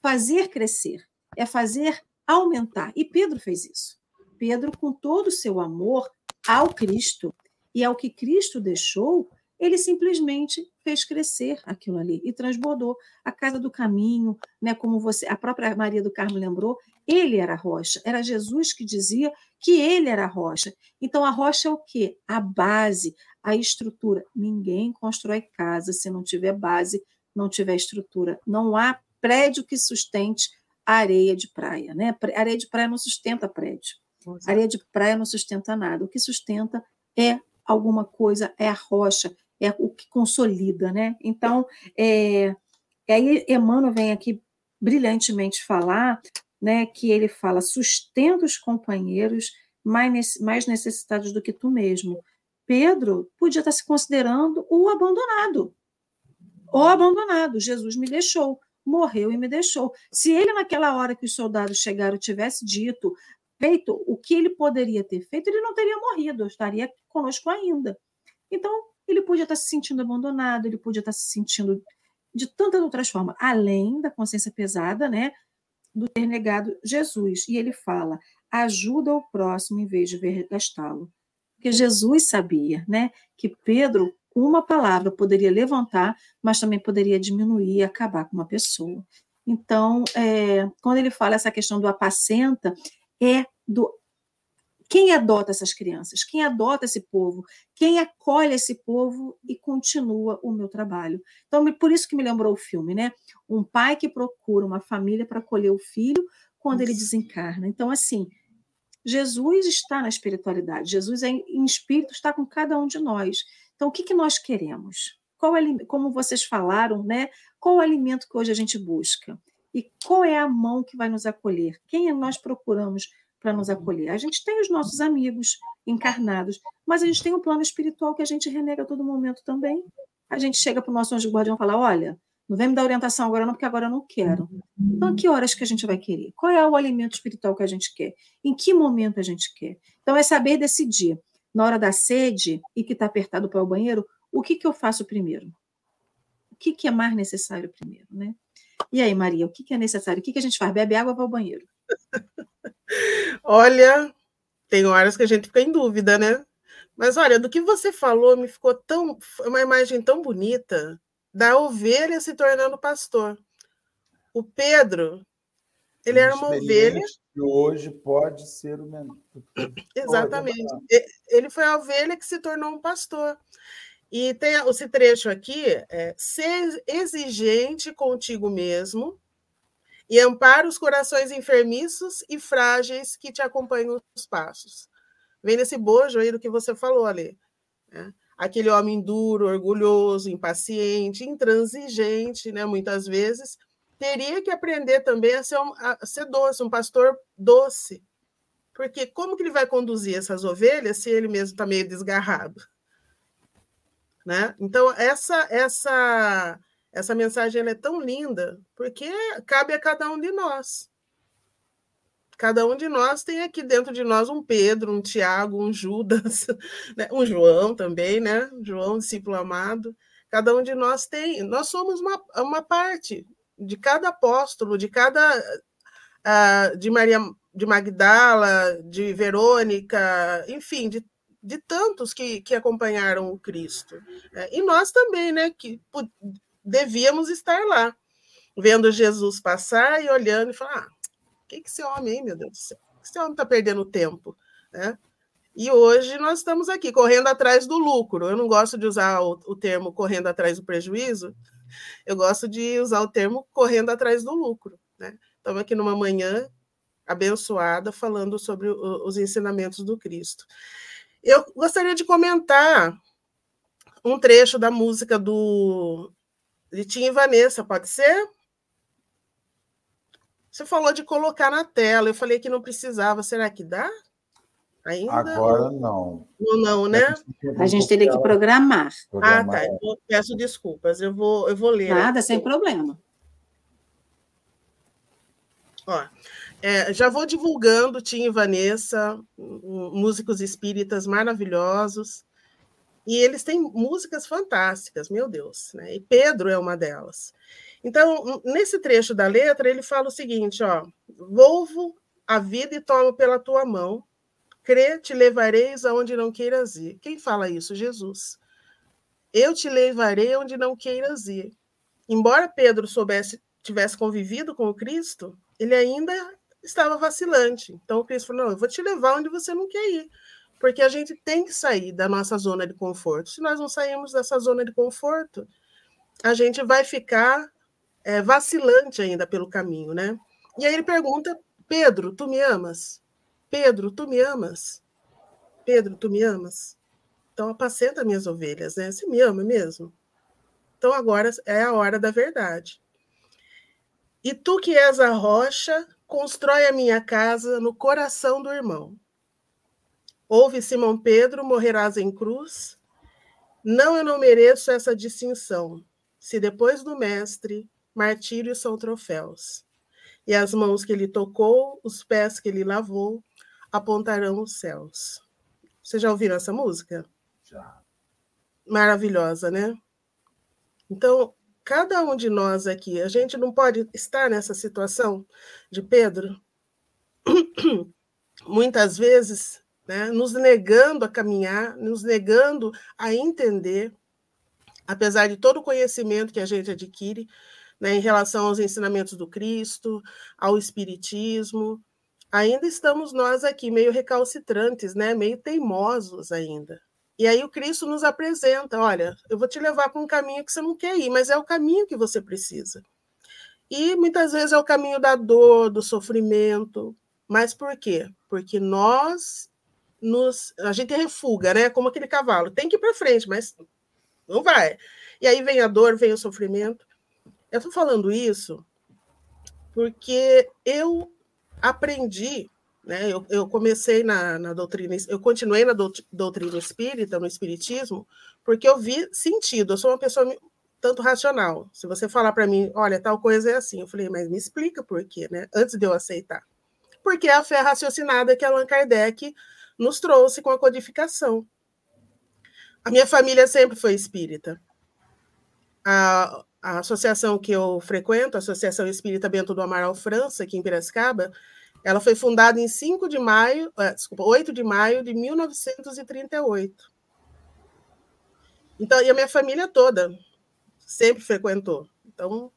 fazer crescer, é fazer aumentar. E Pedro fez isso. Pedro, com todo o seu amor ao Cristo e ao que Cristo deixou, ele simplesmente fez crescer aquilo ali e transbordou a casa do caminho, né? Como você, a própria Maria do Carmo lembrou, ele era a rocha, era Jesus que dizia que ele era a rocha. Então a rocha é o quê? A base, a estrutura. Ninguém constrói casa se não tiver base, não tiver estrutura. Não há prédio que sustente a areia de praia, né? areia de praia não sustenta prédio. areia de praia não sustenta nada. O que sustenta é alguma coisa, é a rocha, é o que consolida, né? Então, é, aí Emmanuel vem aqui brilhantemente falar, né, que ele fala, sustenta os companheiros mais, mais necessitados do que tu mesmo. Pedro podia estar se considerando o abandonado, o abandonado. Jesus me deixou, morreu e me deixou. Se ele, naquela hora que os soldados chegaram, tivesse dito, feito o que ele poderia ter feito, ele não teria morrido, estaria conosco ainda. Então, ele podia estar se sentindo abandonado, ele podia estar se sentindo de tantas outras formas, além da consciência pesada, né, do ter negado Jesus. E ele fala: ajuda o próximo em vez de ver gastá-lo. Porque Jesus sabia, né, que Pedro, uma palavra, poderia levantar, mas também poderia diminuir e acabar com uma pessoa. Então, é, quando ele fala essa questão do apacenta, é do quem adota essas crianças? Quem adota esse povo? Quem acolhe esse povo e continua o meu trabalho? Então, por isso que me lembrou o filme, né? Um pai que procura uma família para acolher o filho quando ele desencarna. Então, assim, Jesus está na espiritualidade, Jesus é em espírito está com cada um de nós. Então, o que, que nós queremos? qual como vocês falaram, né? Qual o alimento que hoje a gente busca? E qual é a mão que vai nos acolher? Quem nós procuramos para nos acolher? A gente tem os nossos amigos encarnados, mas a gente tem um plano espiritual que a gente renega a todo momento também. A gente chega para o nosso anjo guardião e fala: olha, não vem me dar orientação agora, não, porque agora eu não quero. Então, a que horas que a gente vai querer? Qual é o alimento espiritual que a gente quer? Em que momento a gente quer? Então, é saber decidir, na hora da sede e que está apertado para o banheiro, o que, que eu faço primeiro? O que, que é mais necessário primeiro, né? E aí, Maria, o que, que é necessário? O que, que a gente faz? Bebe água para o banheiro? Olha, tem horas que a gente fica em dúvida, né? Mas olha, do que você falou, me ficou tão uma imagem tão bonita da ovelha se tornando pastor. O Pedro, ele era uma ovelha. Que hoje pode ser o mentor. Exatamente. Ele foi a ovelha que se tornou um pastor. E tem esse trecho aqui: é, ser exigente contigo mesmo e ampara os corações enfermiços e frágeis que te acompanham os passos. Vem nesse bojo aí do que você falou ali. Né? aquele homem duro, orgulhoso, impaciente, intransigente, né, muitas vezes, teria que aprender também a ser, um, a ser doce, um pastor doce. Porque como que ele vai conduzir essas ovelhas se ele mesmo está meio desgarrado? Né? Então, essa, essa, essa mensagem é tão linda, porque cabe a cada um de nós. Cada um de nós tem aqui dentro de nós um Pedro, um Tiago, um Judas, <laughs> né? um João também, né? João, discípulo amado. Cada um de nós tem. Nós somos uma, uma parte de cada apóstolo, de cada. Uh, de Maria de Magdala, de Verônica, enfim, de, de tantos que, que acompanharam o Cristo. É, e nós também, né? Que devíamos estar lá, vendo Jesus passar e olhando e falar. Ah, que, que esse homem, meu Deus do céu? Esse homem está perdendo tempo. Né? E hoje nós estamos aqui correndo atrás do lucro. Eu não gosto de usar o, o, termo correndo atrás do prejuízo, eu gosto de usar o termo correndo atrás do lucro. Né? Estamos aqui numa manhã abençoada falando sobre o, os ensinamentos do Cristo. Eu gostaria de comentar um trecho da música do Tim e Vanessa, pode ser? Você falou de colocar na tela, eu falei que não precisava. Será que dá? Ainda? Agora não. Não, não né? A gente teria que programar. programar. Ah, tá. Eu peço desculpas. Eu vou, eu vou ler. Nada, sem problema. Ó, é, já vou divulgando Tim e Vanessa, músicos espíritas maravilhosos. E eles têm músicas fantásticas, meu Deus. Né? E Pedro é uma delas. Então, nesse trecho da letra, ele fala o seguinte: ó, volvo a vida e tomo pela tua mão, crê, te levareis aonde não queiras ir. Quem fala isso? Jesus. Eu te levarei onde não queiras ir. Embora Pedro soubesse, tivesse convivido com o Cristo, ele ainda estava vacilante. Então o Cristo falou: não, eu vou te levar onde você não quer ir. Porque a gente tem que sair da nossa zona de conforto. Se nós não sairmos dessa zona de conforto, a gente vai ficar é, vacilante ainda pelo caminho, né? E aí ele pergunta: Pedro, tu me amas? Pedro, tu me amas? Pedro, tu me amas? Então apacenta minhas ovelhas, né? Você me ama mesmo? Então agora é a hora da verdade. E tu que és a rocha, constrói a minha casa no coração do irmão. Ouve Simão Pedro, morrerás em cruz. Não, eu não mereço essa distinção. Se depois do mestre martírios são troféus. E as mãos que ele tocou, os pés que ele lavou, apontarão os céus. Vocês já ouviram essa música? Já. Maravilhosa, né? Então, cada um de nós aqui, a gente não pode estar nessa situação de Pedro, <clears throat> muitas vezes, né, nos negando a caminhar, nos negando a entender, apesar de todo o conhecimento que a gente adquire, né, em relação aos ensinamentos do Cristo, ao Espiritismo. Ainda estamos nós aqui meio recalcitrantes, né, meio teimosos ainda. E aí o Cristo nos apresenta: olha, eu vou te levar para um caminho que você não quer ir, mas é o caminho que você precisa. E muitas vezes é o caminho da dor, do sofrimento. Mas por quê? Porque nós nos. A gente refuga, né? Como aquele cavalo. Tem que ir para frente, mas não vai. E aí vem a dor, vem o sofrimento. Eu estou falando isso porque eu aprendi, né? Eu, eu comecei na, na, doutrina, eu continuei na doutrina espírita, no espiritismo, porque eu vi sentido. Eu sou uma pessoa tanto racional. Se você falar para mim, olha, tal coisa é assim, eu falei, mas me explica por quê, né? Antes de eu aceitar. Porque é a fé raciocinada que Allan Kardec nos trouxe com a codificação. A minha família sempre foi espírita. A, a associação que eu frequento, a Associação Espírita Bento do Amaral França, aqui em Piracicaba, ela foi fundada em 5 de maio, uh, desculpa, 8 de maio de 1938. Então, e a minha família toda sempre frequentou. Então,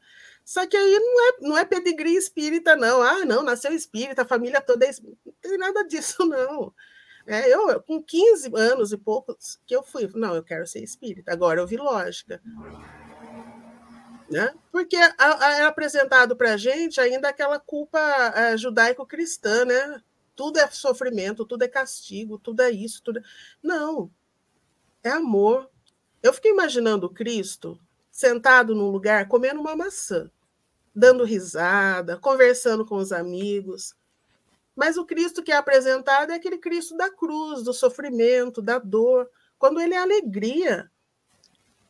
só que aí não é, não é pedigree espírita, não. Ah, não, nasceu espírita, a família toda é espírita. Não tem nada disso, <laughs> não. É, eu, com 15 anos e poucos, que eu fui, não, eu quero ser espírita. Agora eu vi lógica. Né? Porque é apresentado para a gente ainda aquela culpa é, judaico-cristã, né? Tudo é sofrimento, tudo é castigo, tudo é isso, tudo é... Não, é amor. Eu fiquei imaginando Cristo sentado num lugar comendo uma maçã, dando risada, conversando com os amigos. Mas o Cristo que é apresentado é aquele Cristo da cruz, do sofrimento, da dor, quando ele é alegria.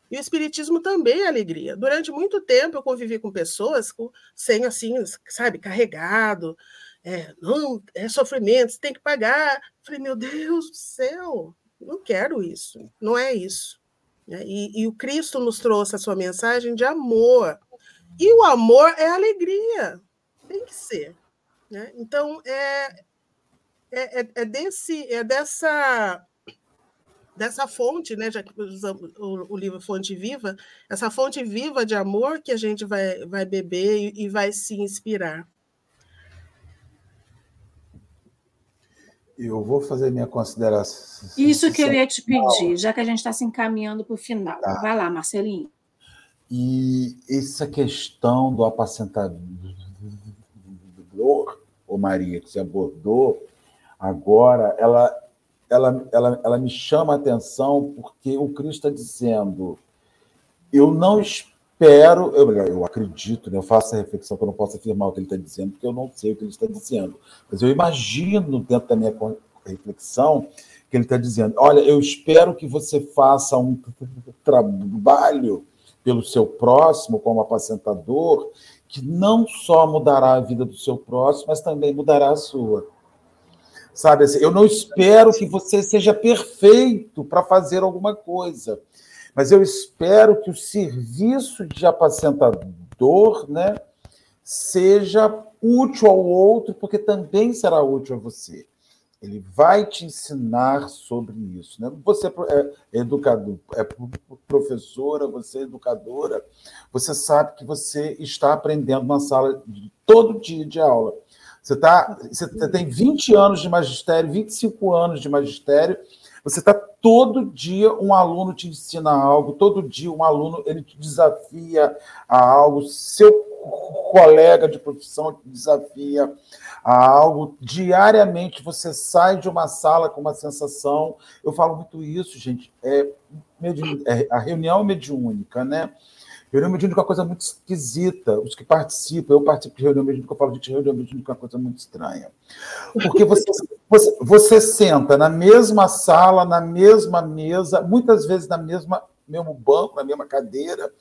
E o Espiritismo também é alegria. Durante muito tempo eu convivi com pessoas com, sem assim, sabe, carregado, é, não, é sofrimento, você tem que pagar. falei, meu Deus do céu, não quero isso, não é isso. Né? E, e o Cristo nos trouxe a sua mensagem de amor. E o amor é alegria, tem que ser. Né? Então, é, é, é, é, desse, é dessa, dessa fonte, né, já que usamos o, o, livro Fonte Viva, essa fonte viva de amor que a gente vai, vai beber e, e vai se inspirar. Eu vou fazer minha consideração. Isso que eu ia te pedir, já que a gente está se encaminhando para o final. Tá. Vai lá, Marcelinho. E essa questão do apacentador, ô Maria, que você abordou agora, ela, ela, ela, ela me chama a atenção porque o Cristo está dizendo: eu não espero eu, eu acredito, né, eu faço a reflexão que eu não posso afirmar o que ele está dizendo, porque eu não sei o que ele está dizendo. Mas eu imagino dentro da minha reflexão que ele está dizendo: olha, eu espero que você faça um trabalho pelo seu próximo como apacentador, que não só mudará a vida do seu próximo, mas também mudará a sua. Sabe assim, eu não espero que você seja perfeito para fazer alguma coisa mas eu espero que o serviço de apacentador né, seja útil ao outro, porque também será útil a você. Ele vai te ensinar sobre isso. Né? Você é educador, é professora, você é educadora, você sabe que você está aprendendo na sala todo dia de aula. Você, tá, você tem 20 anos de magistério, 25 anos de magistério, você está todo dia um aluno te ensina algo, todo dia um aluno ele te desafia a algo, seu colega de profissão te desafia a algo. Diariamente você sai de uma sala com uma sensação. Eu falo muito isso, gente. É, é a reunião é mediúnica, né? Reunião mediúnica é uma coisa muito esquisita. Os que participam, eu participo de reunião mediúnica, eu falo de reunião mediúnica é uma coisa muito estranha. Porque você, você, você senta na mesma sala, na mesma mesa, muitas vezes na mesma mesmo banco, na mesma cadeira,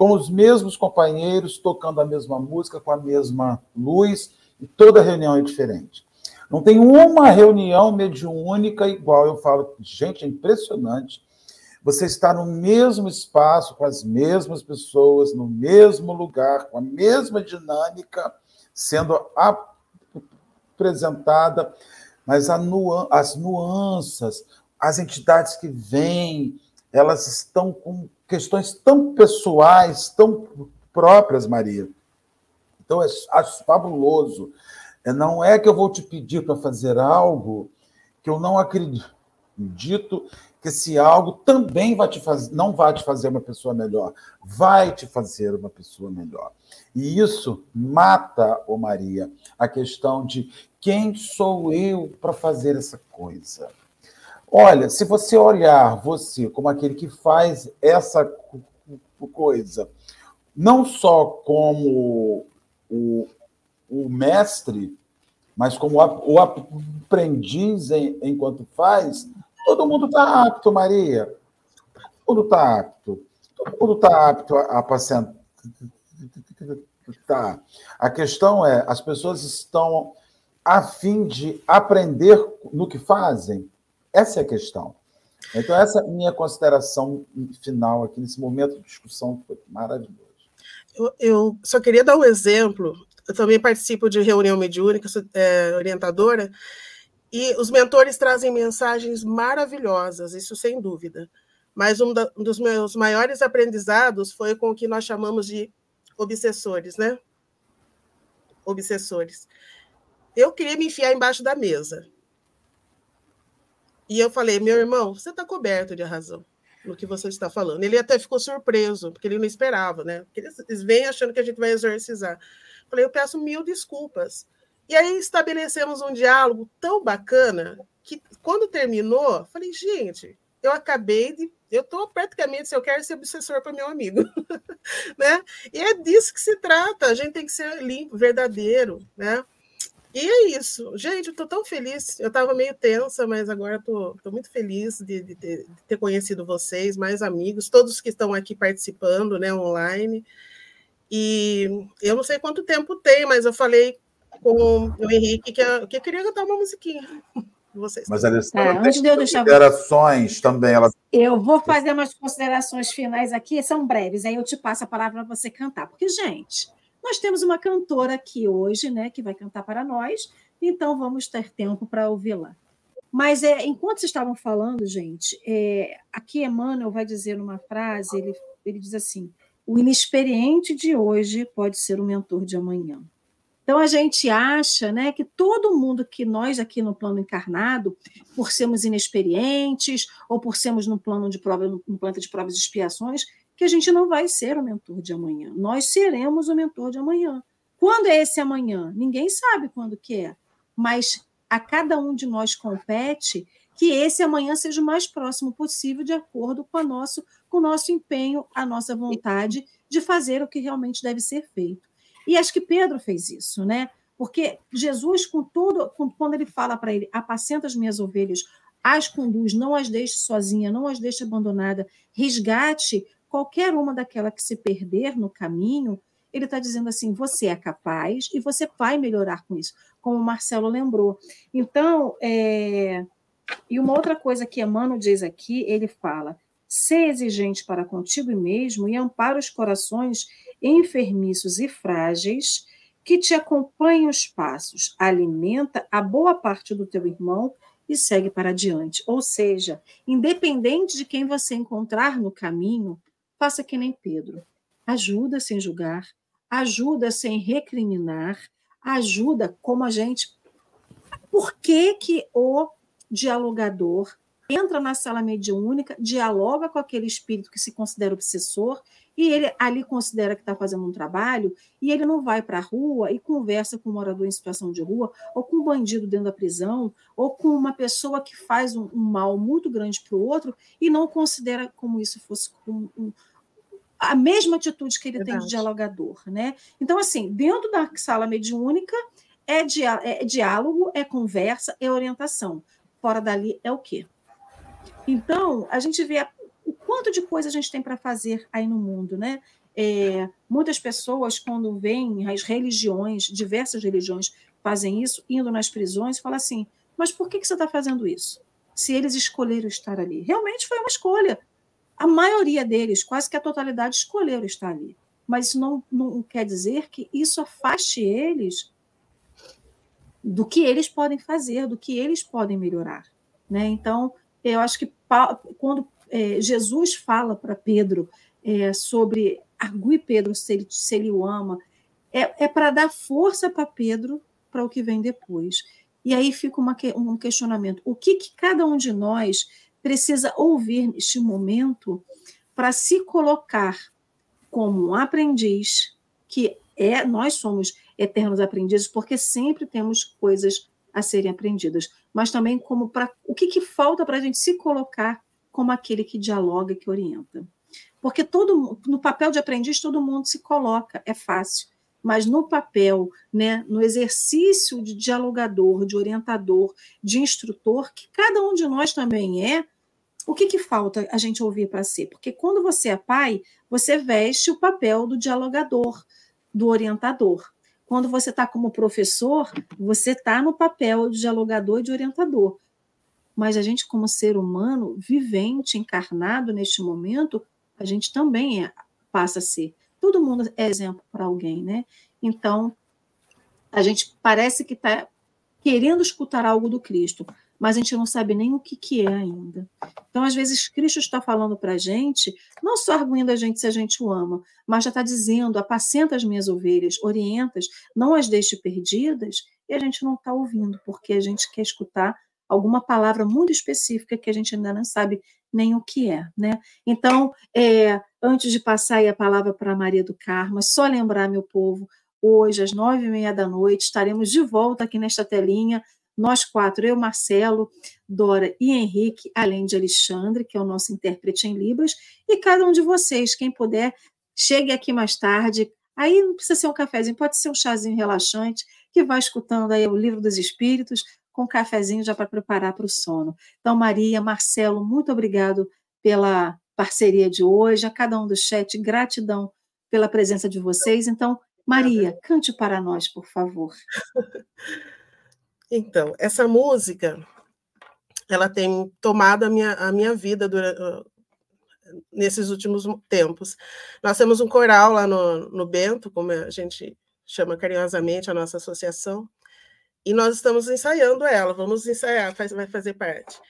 com os mesmos companheiros, tocando a mesma música, com a mesma luz, e toda reunião é diferente. Não tem uma reunião mediúnica igual. Eu falo, gente, é impressionante você está no mesmo espaço, com as mesmas pessoas, no mesmo lugar, com a mesma dinâmica sendo apresentada, mas nuan as nuances, as entidades que vêm, elas estão com questões tão pessoais, tão próprias, Maria. Então, acho fabuloso. É, não é que eu vou te pedir para fazer algo que eu não acredito que esse algo também vai te fazer, não vai te fazer uma pessoa melhor, vai te fazer uma pessoa melhor. E isso mata, ô Maria, a questão de quem sou eu para fazer essa coisa. Olha, se você olhar você como aquele que faz essa coisa, não só como o, o mestre, mas como o aprendiz enquanto faz, todo mundo está apto, Maria. Todo mundo está apto. Todo mundo está apto a apacentar. A questão é, as pessoas estão a fim de aprender no que fazem? Essa é a questão. Então, essa é a minha consideração final aqui nesse momento de discussão, foi maravilhoso. Eu, eu só queria dar um exemplo. Eu também participo de reunião mediúnica, sou é, orientadora, e os mentores trazem mensagens maravilhosas, isso sem dúvida. Mas um, da, um dos meus maiores aprendizados foi com o que nós chamamos de obsessores, né? Obsessores. Eu queria me enfiar embaixo da mesa. E eu falei, meu irmão, você está coberto de razão no que você está falando. Ele até ficou surpreso, porque ele não esperava, né? Porque eles vêm achando que a gente vai exorcizar. Falei, eu peço mil desculpas. E aí estabelecemos um diálogo tão bacana que, quando terminou, falei, gente, eu acabei de. Eu estou praticamente, se eu quero ser obsessor para meu amigo. <laughs> né? E é disso que se trata. A gente tem que ser limpo, verdadeiro. Né? E é isso. Gente, eu estou tão feliz. Eu estava meio tensa, mas agora estou muito feliz de, de, de, ter conhecido vocês, mais amigos, todos que estão aqui participando né, online. E eu não sei quanto tempo tem, mas eu falei com o Henrique que, eu, que eu queria cantar uma musiquinha. <laughs> Vocês. Mas eles é, antes de eu deixar considerações também. Ela... Eu vou fazer umas considerações finais aqui, são breves, aí eu te passo a palavra para você cantar. Porque, gente, nós temos uma cantora aqui hoje, né, que vai cantar para nós, então vamos ter tempo para ouvi-la. Mas é, enquanto vocês estavam falando, gente, é, aqui Emmanuel vai dizer uma frase, ele, ele diz assim, o inexperiente de hoje pode ser o mentor de amanhã. Então a gente acha né, que todo mundo que nós aqui no plano encarnado, por sermos inexperientes ou por sermos no plano de prova, no plano de provas e expiações, que a gente não vai ser o mentor de amanhã. Nós seremos o mentor de amanhã. Quando é esse amanhã? Ninguém sabe quando que é, mas a cada um de nós compete que esse amanhã seja o mais próximo possível, de acordo com, a nosso, com o nosso empenho, a nossa vontade de fazer o que realmente deve ser feito. E acho que Pedro fez isso, né? Porque Jesus, com todo, quando ele fala para ele, apacenta as minhas ovelhas, as conduz, não as deixe sozinha, não as deixe abandonada, resgate qualquer uma daquela que se perder no caminho, ele está dizendo assim: você é capaz e você vai melhorar com isso, como o Marcelo lembrou. Então, é... e uma outra coisa que Emmanuel diz aqui, ele fala: ser exigente para contigo mesmo e ampara os corações enfermiços e frágeis que te acompanhem os passos, alimenta a boa parte do teu irmão e segue para adiante. Ou seja, independente de quem você encontrar no caminho, faça que nem Pedro. Ajuda sem julgar, ajuda sem recriminar, ajuda como a gente. Por que, que o dialogador entra na sala mediúnica, dialoga com aquele espírito que se considera obsessor e ele ali considera que está fazendo um trabalho e ele não vai para a rua e conversa com um morador em situação de rua ou com um bandido dentro da prisão ou com uma pessoa que faz um, um mal muito grande para o outro e não considera como isso fosse um, um, a mesma atitude que ele Verdade. tem de dialogador, né? Então, assim, dentro da sala mediúnica é, é diálogo, é conversa, é orientação. Fora dali é o quê? Então, a gente vê o quanto de coisa a gente tem para fazer aí no mundo, né? É, muitas pessoas, quando veem as religiões, diversas religiões fazem isso, indo nas prisões, falam assim: mas por que, que você está fazendo isso? Se eles escolheram estar ali. Realmente foi uma escolha. A maioria deles, quase que a totalidade, escolheram estar ali. Mas isso não, não quer dizer que isso afaste eles do que eles podem fazer, do que eles podem melhorar. Né? Então, eu acho que quando é, Jesus fala para Pedro é, sobre argue Pedro se ele, se ele o ama, é, é para dar força para Pedro para o que vem depois. E aí fica uma, um questionamento: o que, que cada um de nós precisa ouvir neste momento para se colocar como um aprendiz, que é nós somos eternos aprendizes, porque sempre temos coisas a serem aprendidas, mas também como para o que, que falta para a gente se colocar como aquele que dialoga que orienta. Porque todo no papel de aprendiz todo mundo se coloca, é fácil, mas no papel, né, no exercício de dialogador, de orientador, de instrutor, que cada um de nós também é, o que, que falta a gente ouvir para ser? Porque quando você é pai, você veste o papel do dialogador, do orientador. Quando você está como professor, você está no papel de dialogador e de orientador. Mas a gente, como ser humano, vivente, encarnado neste momento, a gente também é, passa a ser. Todo mundo é exemplo para alguém, né? Então, a gente parece que está querendo escutar algo do Cristo, mas a gente não sabe nem o que, que é ainda. Então, às vezes, Cristo está falando para a gente, não só arguindo a gente se a gente o ama, mas já está dizendo: apacenta as minhas ovelhas, orientas, não as deixe perdidas, e a gente não está ouvindo, porque a gente quer escutar alguma palavra muito específica que a gente ainda não sabe nem o que é. Né? Então, é, antes de passar a palavra para Maria do Carmo, só lembrar, meu povo, hoje, às nove e meia da noite, estaremos de volta aqui nesta telinha nós quatro, eu, Marcelo, Dora e Henrique, além de Alexandre, que é o nosso intérprete em Libras, e cada um de vocês, quem puder, chegue aqui mais tarde. Aí não precisa ser um cafezinho, pode ser um chazinho relaxante, que vai escutando aí o Livro dos Espíritos, com um cafezinho já para preparar para o sono. Então, Maria, Marcelo, muito obrigado pela parceria de hoje, a cada um do chat, gratidão pela presença de vocês. Então, Maria, cante para nós, por favor. Então, essa música, ela tem tomado a minha, a minha vida durante, nesses últimos tempos. Nós temos um coral lá no, no Bento, como a gente chama carinhosamente a nossa associação, e nós estamos ensaiando ela, vamos ensaiar, faz, vai fazer parte.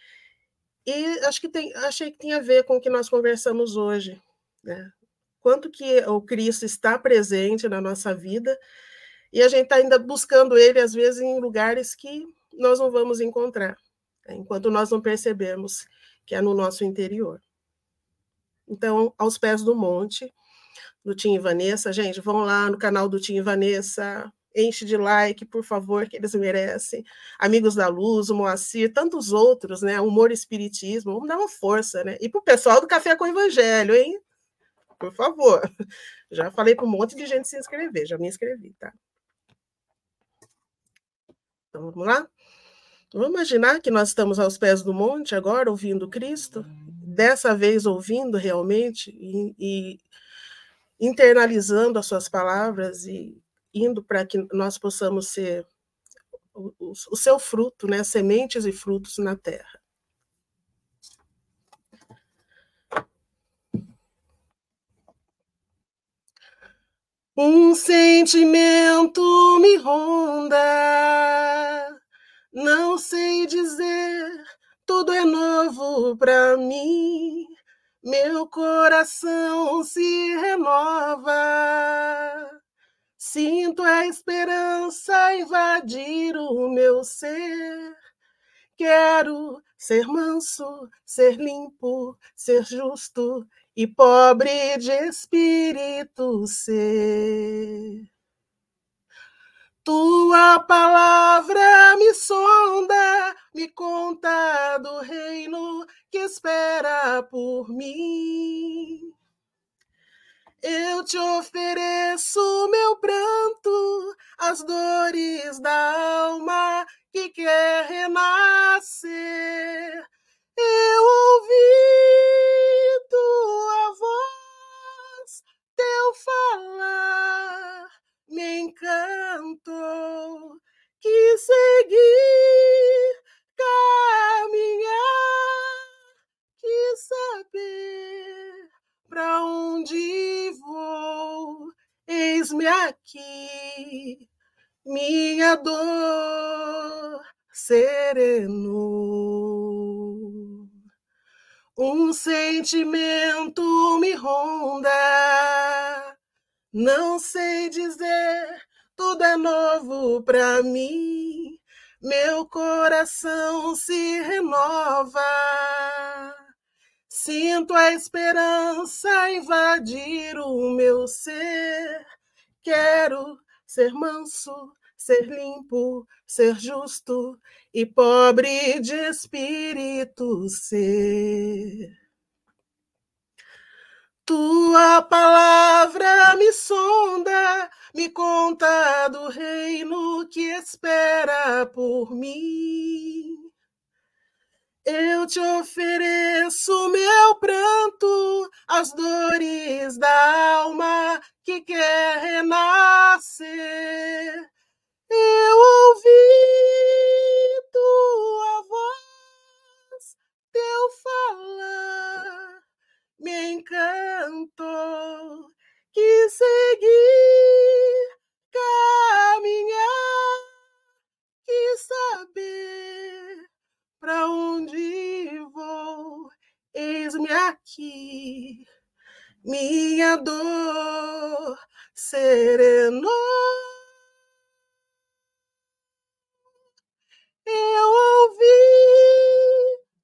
E acho que tem, achei que tinha a ver com o que nós conversamos hoje, né? Quanto que o Cristo está presente na nossa vida e a gente está ainda buscando ele, às vezes, em lugares que nós não vamos encontrar, né? enquanto nós não percebemos que é no nosso interior. Então, aos pés do monte, do Tim e Vanessa, gente, vão lá no canal do Tim e Vanessa, enche de like, por favor, que eles merecem. Amigos da Luz, o Moacir, tantos outros, né? Humor Espiritismo, vamos dar uma força, né? E para o pessoal do Café com Evangelho, hein? Por favor. <laughs> Já falei para um monte de gente se inscrever, já me inscrevi, tá? Então vamos lá? Vamos imaginar que nós estamos aos pés do monte agora, ouvindo Cristo, dessa vez ouvindo realmente e, e internalizando as suas palavras e indo para que nós possamos ser o, o, seu fruto, né? sementes e frutos na terra. Um sentimento me ronda, não sei dizer, tudo é novo para mim. Meu coração se renova, sinto a esperança invadir o meu ser. Quero ser manso, ser limpo, ser justo e pobre de espírito ser. Tua palavra me sonda, me conta do reino que espera por mim. Eu te ofereço meu pranto, as dores da alma que quer renascer. Minha dor sereno. Um sentimento me ronda, não sei dizer, tudo é novo para mim. Meu coração se renova, sinto a esperança invadir o meu ser. Quero ser manso, ser limpo, ser justo e pobre de espírito ser. Tua palavra me sonda, me conta do reino que espera por mim. Eu te ofereço meu pranto, as dores da alma que quer renascer. Eu ouvi tua voz, teu falar me encantou. Quis seguir, caminhar, quis saber para onde vou. Eis-me aqui, minha dor serenou. Eu ouvi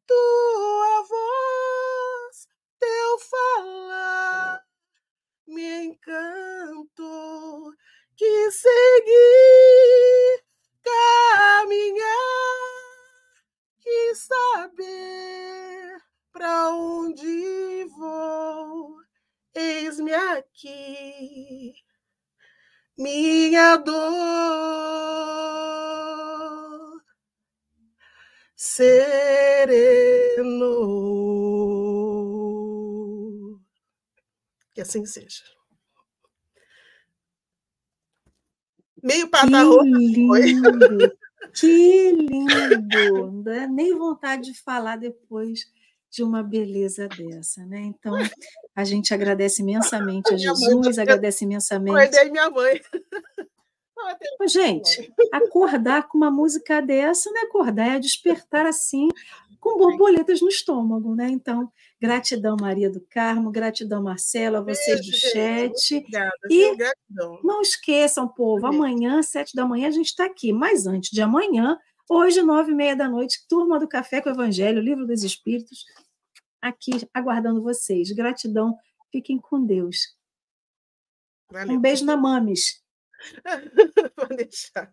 tua voz, teu falar me encantou. Que seguir, caminhar, que saber para onde vou. Eis-me aqui, minha dor sereno. Que assim seja. Meio pata rota. Lindo, <laughs> que lindo! Não dá nem vontade de falar depois de uma beleza dessa, né? Então, a gente agradece imensamente a Jesus, agradece imensamente. Guardei minha mãe. <laughs> Gente, acordar com uma música dessa não é acordar, é despertar assim, com borboletas no estômago, né? Então, gratidão, Maria do Carmo, gratidão, Marcelo, a vocês Beijo, do chat. Obrigada, e não esqueçam, povo, amanhã, sete da manhã, a gente está aqui. Mas antes de amanhã, hoje, nove e meia da noite, turma do Café com o Evangelho, Livro dos Espíritos, aqui aguardando vocês. Gratidão, fiquem com Deus. Valeu. Um beijo na Mames. <laughs> Pode deixar.